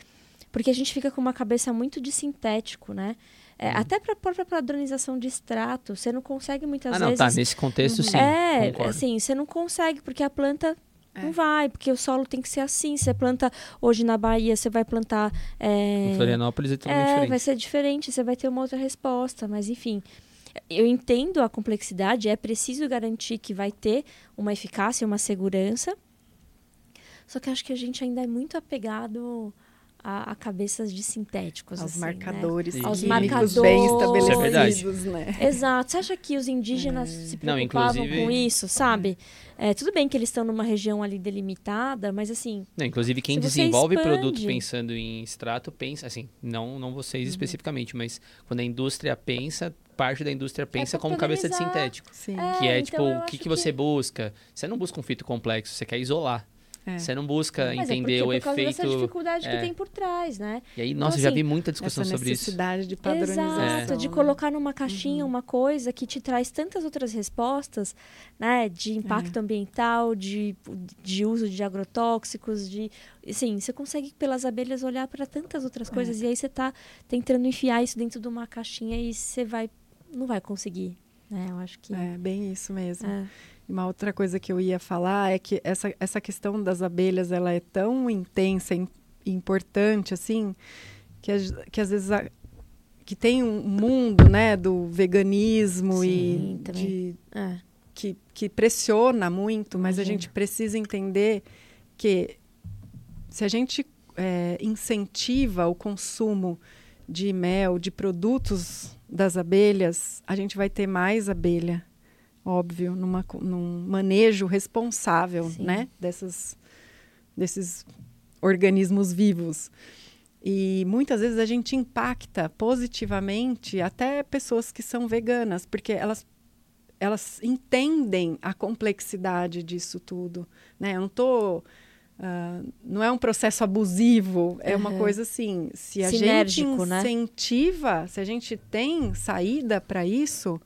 porque a gente fica com uma cabeça muito de sintético, né? É, Uhum. Até para a própria padronização de extrato, você não consegue muitas Ah, não, vezes... tá. Nesse contexto, sim. é, concordo. assim, você não consegue, porque a planta É. não vai, porque o solo tem que ser assim. Você planta hoje na Bahia, você vai plantar. é, Em Florianópolis é totalmente é, diferente. vai ser diferente, você vai ter uma outra resposta, mas enfim. Eu entendo a complexidade, é preciso garantir que vai ter uma eficácia, uma segurança. Só que acho que a gente ainda é muito apegado a, a cabeças de sintéticos. Aos assim, né? marcadores Aos químicos marcadores. bem Isso é estabelecidos, né? Exato. Você acha que os indígenas se Não, preocupavam inclusive- com isso, sabe? É, tudo bem que eles estão numa região ali delimitada, mas assim, Não, inclusive, quem Se desenvolve expande- produto pensando em extrato, pensa, assim, não, não vocês Uhum. especificamente, mas quando a indústria pensa, parte da indústria pensa pra como cabeça de sintético. Sim. É, que é, então tipo, eu o que, acho que você busca? Você não busca um fito complexo, você quer isolar. É. Você não busca mas é entender porque o por causa dessa efeito. dificuldade que é. tem por trás, né? E aí, nossa, Então, já assim, vi muita discussão sobre isso. necessidade de padronização. Exato, de colocar numa Uhum. caixinha uma coisa que te traz tantas outras respostas, né? De impacto É. ambiental, de, de uso de agrotóxicos, de. Assim, você consegue pelas abelhas olhar para tantas outras É. coisas e aí você tá tentando enfiar isso dentro de uma caixinha e você vai. não vai conseguir. Né? Eu acho que. É, bem isso mesmo. é. Uma outra coisa que eu ia falar é que essa, essa questão das abelhas ela é tão intensa e importante assim que, que às vezes a- que tem um mundo né do veganismo Sim, e de, É. que, que pressiona muito, mas a Imagino. gente precisa entender que se a gente é, incentiva o consumo de mel, de produtos das abelhas, a gente vai ter mais abelha, óbvio, numa, num manejo responsável, Sim. né, dessas, desses organismos vivos. E muitas vezes a gente impacta positivamente até pessoas que são veganas, porque elas elas entendem a complexidade disso tudo, né? Eu não tô ah, não é um processo abusivo, é uma Uhum. coisa assim, se a Sinérgico, gente né? incentiva, se a gente tem saída para isso,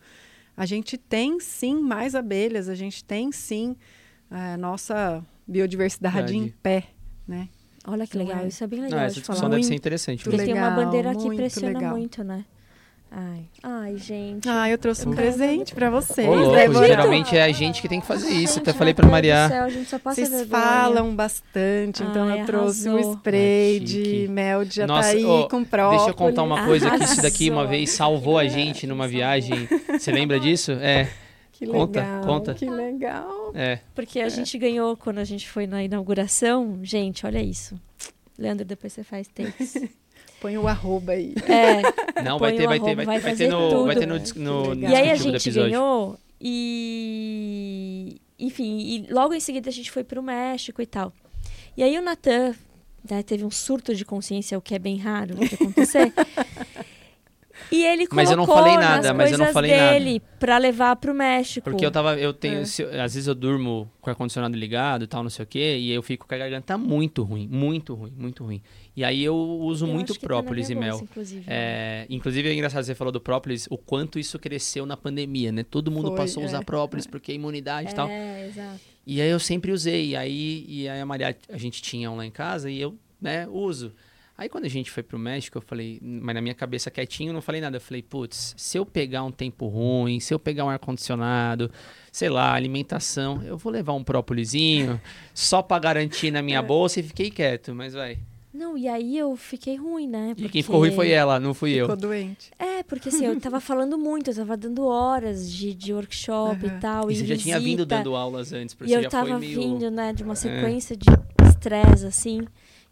a gente tem sim mais abelhas, a gente tem sim a nossa biodiversidade Verdade. em pé, né? Olha que Não legal, é? isso é bem legal essa de discussão falar. deve ser Muito interessante. Muito mesmo. Porque tem uma legal, bandeira que pressiona legal. muito, né? Ai, ai gente. Ah, eu trouxe um Eu- presente para vocês. Ô, louco, né, geralmente é a gente que tem que fazer isso. Até Gente, falei meu pra Maria. céu, a gente só passa Vocês vergonha. falam bastante, então Ai, eu trouxe um arrasou. spray Ai, de mel de Nossa, ô, com própolis. Deixa eu contar uma coisa que isso daqui uma Arrasou. vez salvou a gente numa viagem. Você lembra disso? É, Que Conta, legal, conta. Que legal. é. Porque a gente ganhou quando a gente foi na inauguração. Gente, olha isso. Leandro, depois você faz takes. Põe o arroba aí. É. Não, vai ter, vai ter, vai, vai vai ter no, vai tudo. ter no, no, no. E aí a gente episódio. ganhou e. Enfim, e logo em seguida a gente foi pro México e tal. E aí o Natan né, teve um surto de consciência, o que é bem raro de acontecer. e ele colocou Mas eu não falei nada, mas eu não falei nada. dele pra levar pro México. Porque eu tava, eu tenho, É. se às vezes eu durmo com o ar-condicionado ligado e tal, não sei o quê, e eu fico com a garganta muito ruim, muito ruim, muito ruim. E aí eu uso Eu muito tá própolis e minha mel. inclusive. É, inclusive é engraçado você falou do própolis, o quanto isso cresceu na pandemia, né? Todo mundo Foi, passou a usar é, própolis porque a imunidade e tal. É, exato. E aí eu sempre usei. E aí, e aí a Maria, a gente tinha um lá em casa e eu, né, uso. Aí quando a gente foi pro México, eu falei, mas na minha cabeça quietinho, eu não falei nada. Eu falei, putz, se eu pegar um tempo ruim, se eu pegar um ar-condicionado, sei lá, alimentação, eu vou levar um própolizinho só pra garantir na É. minha bolsa e fiquei quieto, mas vai. Não, e aí eu fiquei ruim, né? E quem ficou ruim foi ela, não fui Ficou eu. doente. É, porque assim, eu tava falando muito, eu tava dando horas de, de workshop Aham. e tal. E e você já tinha vindo visita. dando aulas antes, porque E você eu já tava foi meio... É. vindo, né, de uma sequência de estresse, assim.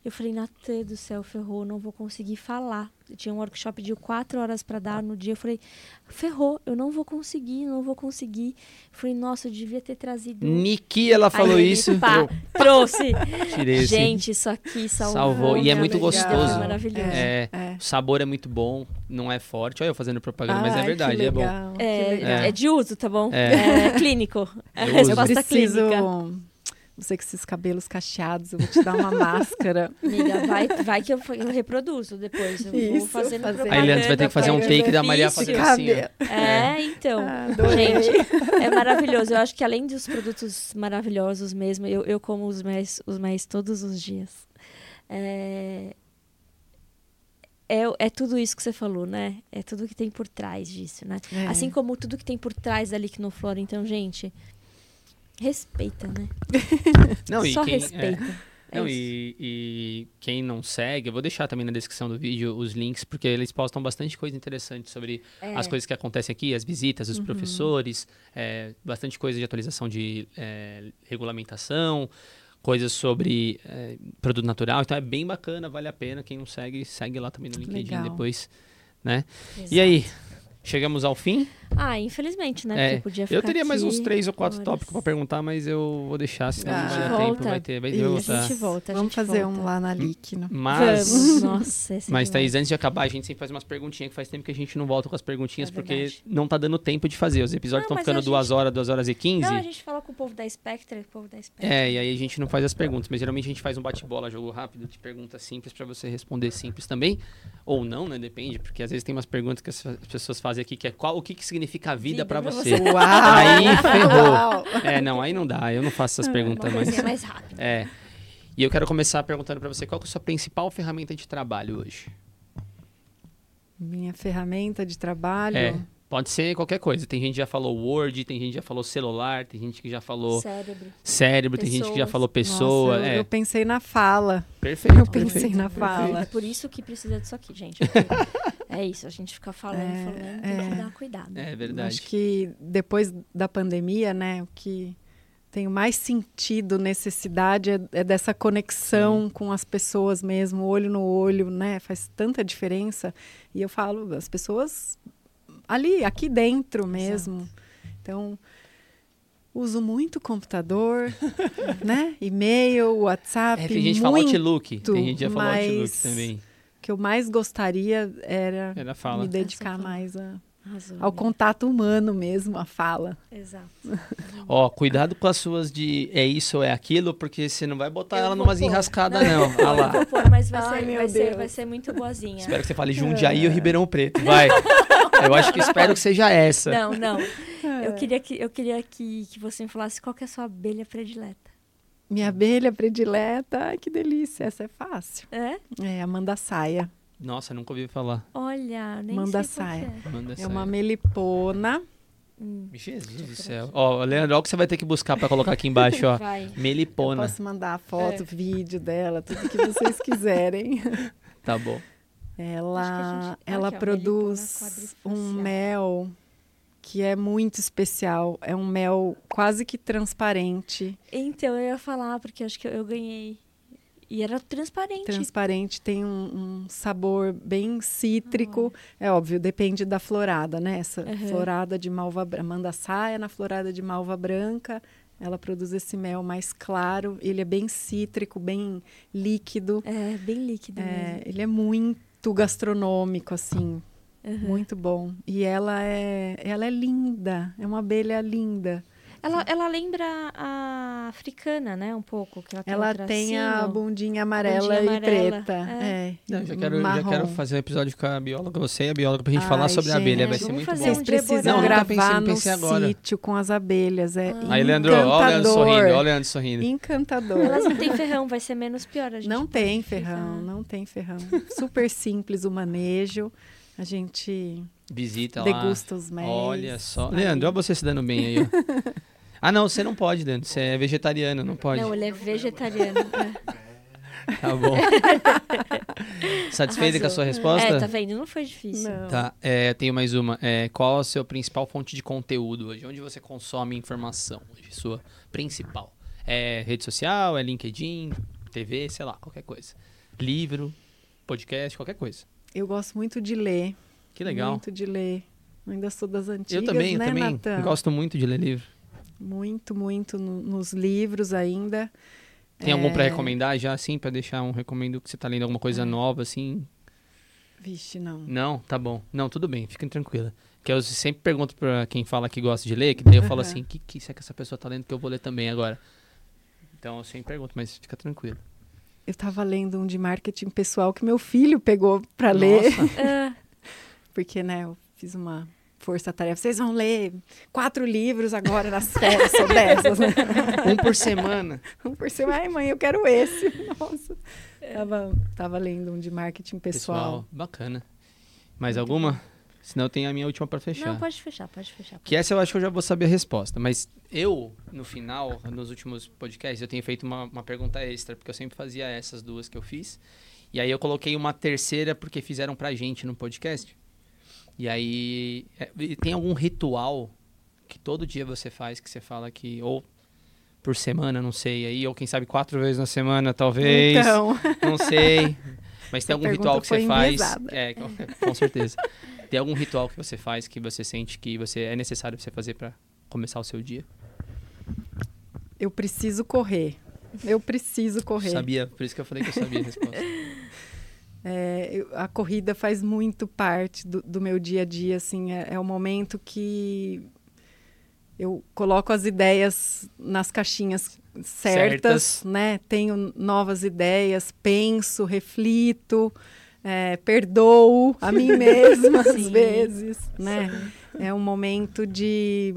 Eu falei, Natê do céu, ferrou, não vou conseguir falar. Eu tinha um workshop de quatro horas pra dar no dia. Eu falei, ferrou, eu não vou conseguir, não vou conseguir. Eu falei, nossa, eu devia ter trazido. Niki, ela falou Aí isso. pá, eu trouxe. tirei. Gente, isso aqui salvou. Salvou. E é muito vida, gostoso. Foi maravilhoso. É, É. o sabor é muito bom, não é forte. Olha eu fazendo propaganda, mas é verdade, que é bom. legal, que É, legal. é de uso, tá bom? É. É, clínico. É Eu a uso. resposta preciso clínica. Você com esses cabelos cacheados, eu vou te dar uma máscara. Amiga, vai, vai que eu, eu reproduzo depois. Eu vou Isso, fazendo fazer. Aí, Leandro, vai ter que fazer um take da Maria fazendo assim. Cabelo. É, então. Ah. Gente, é maravilhoso. Eu acho que além dos produtos maravilhosos mesmo, eu, eu como os mais, os mais todos os dias. É, é, é tudo isso que você falou, né? É tudo que tem por trás disso, né? É. Assim como tudo que tem por trás da Liquinoflora. Então, gente, respeita, né? Não, e Só quem, é, respeita. É Não, isso. e, e quem não segue, eu vou deixar também na descrição do vídeo os links, porque eles postam bastante coisa interessante sobre É. as coisas que acontecem aqui, as visitas, Uhum. os professores, é, bastante coisa de atualização de é, regulamentação, coisas sobre é, produto natural. Então é bem bacana, vale a pena. Quem não segue, segue lá também no LinkedIn Legal. depois, né? Exato. E aí, chegamos ao fim? Ah, infelizmente, né? É, Porque podia ficar Eu teria mais uns três ou quatro horas. tópicos para perguntar, mas eu vou deixar, senão Ah. não Volta. tempo. Vai ter, vai Isso. A voltar. gente volta, a Vamos gente fazer volta. um lá na Liquino. Mas... Vamos, nossa, esse é Mas, demais. Thaís, antes de acabar, a gente sempre faz umas perguntinhas que faz tempo que a gente não volta com as perguntinhas, É porque verdade. não tá dando tempo de fazer. Os episódios estão ficando a duas gente- horas, duas horas e quinze. Não, a gente fala com o povo da Spectre, o povo da Spectre. É, e aí a gente não faz as perguntas, mas geralmente a gente faz um bate-bola, jogo rápido, de perguntas simples pra você responder simples também. Ou não, né? Depende, porque às vezes tem umas perguntas que as pessoas fazem aqui que é qual, o que, que significa a vida, Vida pra pra você. você. Uau! Aí ferrou. Uau! É, não, aí não dá, eu não faço essas perguntas, Uma mas. coisinha mais rápida. É. E eu quero começar perguntando pra você qual que é a sua principal ferramenta de trabalho hoje. Minha ferramenta de trabalho. É. Pode ser qualquer coisa. Tem gente que já falou Word, tem gente que já falou celular, tem gente que já falou Cérebro. cérebro, tem gente que já falou pessoa. Nossa, eu, é, eu pensei na fala. perfeito. Eu pensei perfeito. na fala. É por isso que precisa disso aqui, gente. é isso, a gente fica falando, É, falando, tem é. que dar cuidado. É verdade. Acho que depois da pandemia, né, o que tem mais sentido, necessidade é, é dessa conexão com as pessoas mesmo, olho no olho, né? Faz tanta diferença. E eu falo, as pessoas ali, aqui dentro mesmo. Então, uso muito computador, né? E-mail, WhatsApp, É, tem gente que fala muito. Outlook. Tem gente que já falou Outlook mas- também. O que eu mais gostaria era fala. me dedicar mais a- Arrasou, ao contato humano mesmo, a fala. Exato. Ó, cuidado com as suas de é isso ou é aquilo, porque você não vai botar Eu ela vou numas pôr. enrascadas, não. Ah Eu lá. vou pôr, mas vai, Ai, ser, vai, ser, vai ser muito boazinha. Espero que você fale Jundiaí ou Ribeirão Preto. Vai. Eu acho que espero que seja essa. Não, não. Eu queria, que, eu queria que, que você me falasse qual que é a sua abelha predileta. Minha abelha predileta, ai que delícia, essa é fácil. É? É Amanda Saia. Nossa, nunca ouvi falar. Olha, nem Manda sei saia. é. Manda É sair. uma melipona. Hum, Jesus do céu. Ó, Leandro, olha o que você vai ter que buscar pra colocar aqui embaixo, ó. vai. Eu Melipona. posso mandar foto, É. vídeo dela, tudo que vocês quiserem. Tá bom. Ela, gente- ela aqui, ó, produz um mel que é muito especial. É um mel quase que transparente. Então, eu ia falar, porque eu acho que eu, eu ganhei. E era transparente. Transparente, tem um, um sabor bem cítrico. É óbvio, depende da florada, né? Essa Uhum. florada de malva branca. Manda saia na florada de malva branca. Ela produz esse mel mais claro. Ele é bem cítrico, bem líquido. É, bem líquido É, mesmo. ele é muito gastronômico, assim. Uhum. Muito bom. E ela é, ela é linda. É uma abelha linda. Ela, ela lembra a africana, né? Um pouco. Que ela tem, Ela um tem a bundinha amarela Bundinha e amarela, preta. é. É. Não, já quero, já quero fazer um episódio com a bióloga, você e a bióloga, pra gente Ai, falar sobre a abelha. gente, Vai ser muito fazer bom. Vocês um precisam Não, gravar pensei, no pensei agora. sítio com as abelhas. É Ah. Aí, Leandro, olha o Leandro encantador. sorrindo, olha o Leandro sorrindo. Encantador. Elas não têm ferrão, vai ser menos pior. A gente Não tem ferrão, não tem ferrão. Super simples o manejo. A gente Visita lá. degusta os mel. Olha só. Leandro, olha você se dando bem aí, ó. Ah, não, você não pode, Leandro. Você é vegetariano, não pode. Não, ele é vegetariano. é. Tá bom. Satisfeita com a sua resposta? É, tá vendo? Não foi difícil. Não. Tá, é, tenho mais uma. É, qual a sua principal fonte de conteúdo hoje? Onde você consome informação hoje? Sua principal? É rede social? É LinkedIn? TV? Sei lá, qualquer coisa. Livro? Podcast? Qualquer coisa. Eu gosto muito de ler. Que legal. Muito de ler. Ainda sou das antigas, eu também, né, eu também Natan? gosto muito de ler livro. Muito, muito no- nos livros ainda. Tem algum É, pra recomendar já, assim, pra deixar um recomendo que você tá lendo alguma coisa nova, assim? Vixe, não. Não, tá bom. Não, tudo bem, fiquem tranquila. Que eu sempre pergunto pra quem fala que gosta de ler, que daí eu falo Aham. assim, o que, que será que essa pessoa tá lendo que eu vou ler também agora? Então eu sempre pergunto, mas fica tranquilo. Eu estava lendo um de marketing pessoal que meu filho pegou para ler. Porque, né, eu fiz uma força-tarefa. Vocês vão ler quatro livros agora nas férias, sou dessas, né? Um por semana. Um por semana. Ai, mãe, eu quero esse. Nossa. Tava, tava lendo um de marketing pessoal. Bacana. Mais alguma? Senão eu tenho a minha última para fechar. não, pode fechar, pode fechar. Que essa eu acho que eu já vou saber a resposta. Mas eu, no final, nos últimos podcasts, eu tenho feito uma, uma pergunta extra, porque eu sempre fazia essas duas que eu fiz. E aí eu coloquei uma terceira porque fizeram pra gente no podcast. E aí. é, e tem algum ritual que todo dia você faz que você fala que. Ou por semana, não sei. Aí, ou quem sabe quatro vezes na semana, talvez. Então, Não sei. Mas tem algum ritual que você faz. É, com, certeza. Tem algum ritual que você faz que você sente que você é necessário você fazer pra começar o seu dia? eu preciso correr. Eu preciso correr. Sabia, por isso que eu falei que eu sabia a resposta. É, eu- a corrida faz muito parte do, do meu dia a dia, assim, é, é o momento que eu coloco as ideias nas caixinhas certas, Certas. né? Tenho novas ideias, penso, reflito, é, perdoo a mim mesma às vezes, né? É um momento de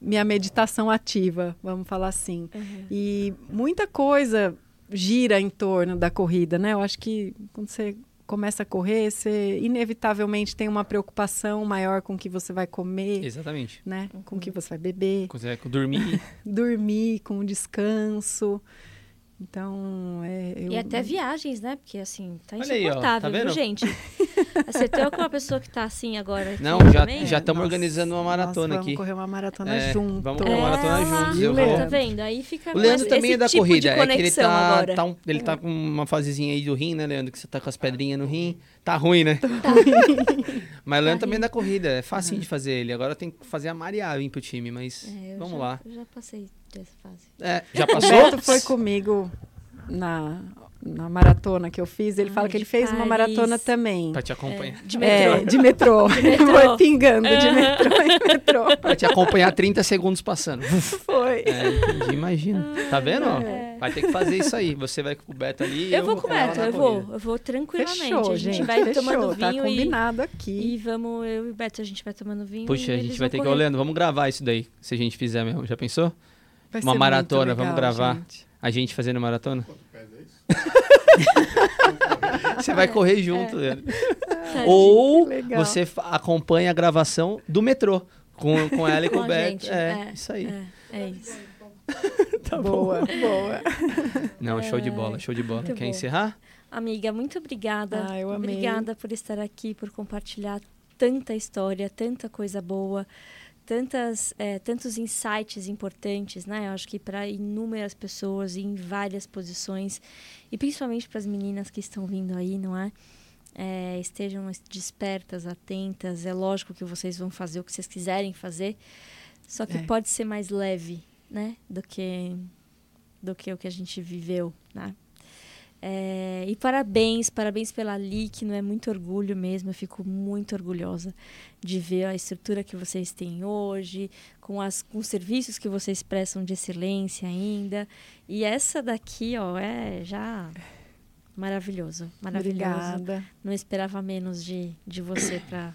minha meditação ativa, vamos falar assim. Uhum. E muita coisa gira em torno da corrida, né? Eu acho que quando você começa a correr, você inevitavelmente tem uma preocupação maior com o que você vai comer, Exatamente. né? Com o que você vai beber, Consegue dormir. dormir, com o descanso. Então, é, eu... E até viagens, né? Porque assim, tá Olha aí, ó, insuportável, tá viu, gente? Acertou com uma pessoa que tá assim agora. aqui Não, já também? já estamos Nossa, organizando uma nossa, maratona vamos aqui. correr uma maratona É, junto. vamos correr uma maratona É, juntos, eu vou. Tá vendo? Aí fica O Leandro esse- também é da tipo corrida, é que ele tá, tá um- ele tá com uma fasezinha aí do rim, né, Leandro? Que você tá com as pedrinhas no rim. Tá ruim, né? mas o Leandro também é da corrida, é facinho de fazer ele. Agora tem que fazer a Maria vir pro time, mas É, vamos já- lá. Eu já passei dessa fase. É, já O passou? Beto foi comigo na, na maratona que eu fiz. Ele Ai, fala que ele de fez uma Paris. maratona também. Pra te acompanhar. De metrô. É, de metrô. metrô. Foi pingando de metrô em metrô. Pra te acompanhar 30 segundos passando. Foi. É, entendi, imagina. Tá vendo? É. Vai ter que fazer isso aí. Você vai com o Beto ali e Eu vou com o Beto, eu vou. Eu vou tranquilamente. Fechou, a gente gente. vai fechou. tomando tá vinho e, combinado aqui. e vamos, eu e o Beto, a gente vai tomando vinho. Puxa, e a gente vai ter que... correr. Ô, Leandro, vamos gravar isso daí, se a gente fizer mesmo. Já pensou? Vai uma maratona, muito vamos legal, gravar. gente. A gente fazendo maratona? Você vai correr junto, Leandro. Tadinho. Ou legal. você acompanha a gravação do metrô. Com, com ela e com, Com o Beto. É, é, isso aí. É, é isso. boa, boa. Não, show de bola, show de bola. muito Quer bom. encerrar? Amiga, muito obrigada. Ah, eu amei. Obrigada por estar aqui, por compartilhar tanta história, tanta coisa boa, tantas, é, tantos insights importantes, né? Eu acho que para inúmeras pessoas em várias posições e principalmente para as meninas que estão vindo aí, não é? É, estejam despertas, atentas. É lógico que vocês vão fazer o que vocês quiserem fazer, só que É. pode ser mais leve, né? Do que do que o que a gente viveu, né? É, e parabéns, parabéns pela LIC, não é muito orgulho mesmo, eu fico muito orgulhosa de ver a estrutura que vocês têm hoje, com, as, com os serviços que vocês prestam de excelência ainda. E essa daqui, ó, é já maravilhoso, maravilhoso. Obrigada. Não esperava menos de, de você para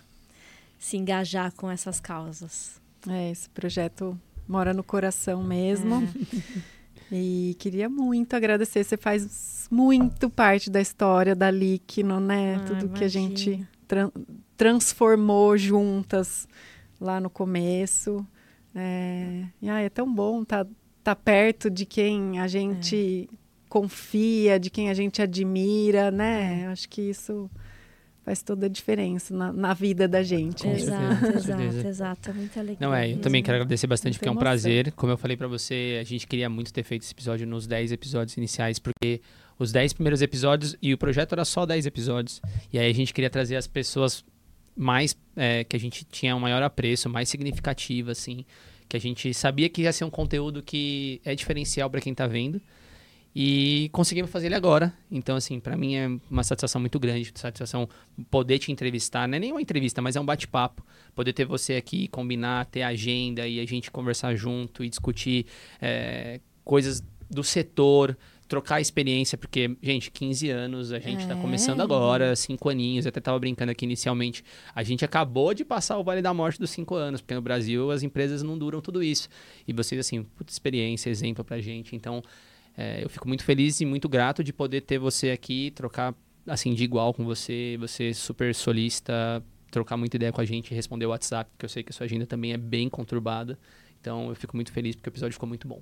se engajar com essas causas. É, esse projeto mora no coração mesmo. E queria muito agradecer. Você faz muito parte da história da Líquino, né? Ah, Tudo que a gente imagina. tran- transformou juntas lá no começo. É, e, ai, é tão bom estar tá, tá perto de quem a gente confia, de quem a gente admira, né? Eu Acho que isso faz toda a diferença na, na vida da gente. Com mesmo. certeza, exato, exato, exato. É muita alegria. Não, é, eu mesmo. também quero agradecer bastante, Muita porque é um emoção. prazer. Como eu falei pra você, a gente queria muito ter feito esse episódio nos 10 episódios iniciais, porque os 10 primeiros episódios, e o projeto era só 10 episódios. E aí a gente queria trazer as pessoas mais, é, que a gente tinha um maior apreço, mais significativa, assim, que a gente sabia que ia ser um conteúdo que é diferencial pra quem tá vendo. E conseguimos fazer ele agora. Então, assim, pra mim é uma satisfação muito grande, satisfação poder te entrevistar. Não é nem uma entrevista, mas é um bate-papo. Poder ter você aqui, combinar, ter agenda e a gente conversar junto e discutir é, coisas do setor, trocar experiência, porque, gente, 15 anos, a gente tá É. começando agora, 5 aninhos, eu até tava brincando aqui inicialmente. A gente acabou de passar o Vale da Morte dos 5 anos, porque no Brasil as empresas não duram tudo isso. E vocês, assim, puta experiência, exemplo pra gente. Então, é, eu fico muito feliz e muito grato de poder ter você aqui, trocar, assim, de igual com você, você super solista, trocar muita ideia com a gente, responder o WhatsApp, porque eu sei que a sua agenda também é bem conturbada. Então, eu fico muito feliz porque o episódio ficou muito bom.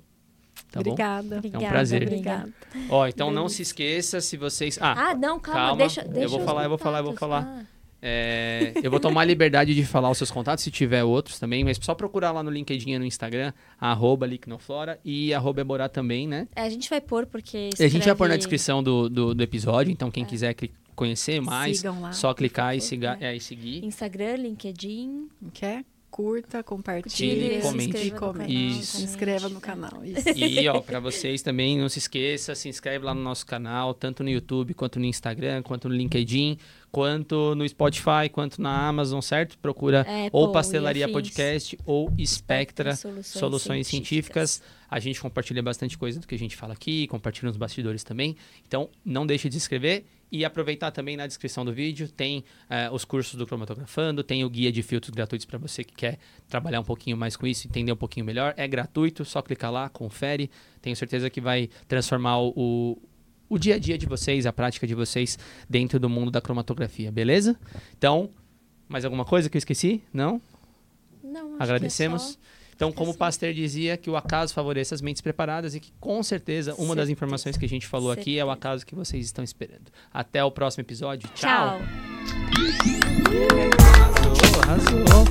Tá bom? Obrigada. Obrigada, prazer. Obrigada. Ó, então não se esqueça se vocês. Ah, Ah, não, calma, calma. deixa, Eu deixa vou os falar, eu vou falar, eu vou falar. É, eu vou tomar a liberdade de falar os seus contatos, se tiver outros também, mas só procurar lá no LinkedIn e no Instagram, arroba Liquinoflora e arroba Eborá também, né? É, a gente vai pôr porque. E a gente vai pôr na escreve- descrição do, do, do episódio, então quem quiser cli- conhecer mais, lá. só clicar e, favor. siga, é, e seguir. Instagram, LinkedIn. Quer? Curta, compartilhe. Comente. inscreva no Comente. Se inscreva no canal. Isso. E, ó, pra vocês também, não se esqueça, se inscreve lá no nosso canal, tanto no YouTube, quanto no Instagram, quanto no LinkedIn, quanto no Spotify, quanto na Amazon, certo? Procura ou Pastelaria. Podcast ou Spectra Soluções, Soluções Científicas. A gente compartilha bastante coisa do que a gente fala aqui, compartilha nos bastidores também. Então, não deixe de se inscrever e aproveitar também na descrição do vídeo. Tem eh, os cursos do Cromatografando, tem o guia de filtros gratuitos para você que quer trabalhar um pouquinho mais com isso, entender um pouquinho melhor. É gratuito, só clicar lá, confere. Tenho certeza que vai transformar o, o, dia a dia de vocês, a prática de vocês dentro do mundo da cromatografia, beleza? Então, mais alguma coisa que eu esqueci? Não? Não, acho que é Agradecemos. só- Então, como é o. Pasteur dizia, que o acaso favoreça as mentes preparadas e que, com certeza, uma das Certeza. informações que a gente falou aqui é o Certeza. acaso que vocês estão esperando. Até o próximo episódio. Tchau! Tchau. Arrasou, arrasou.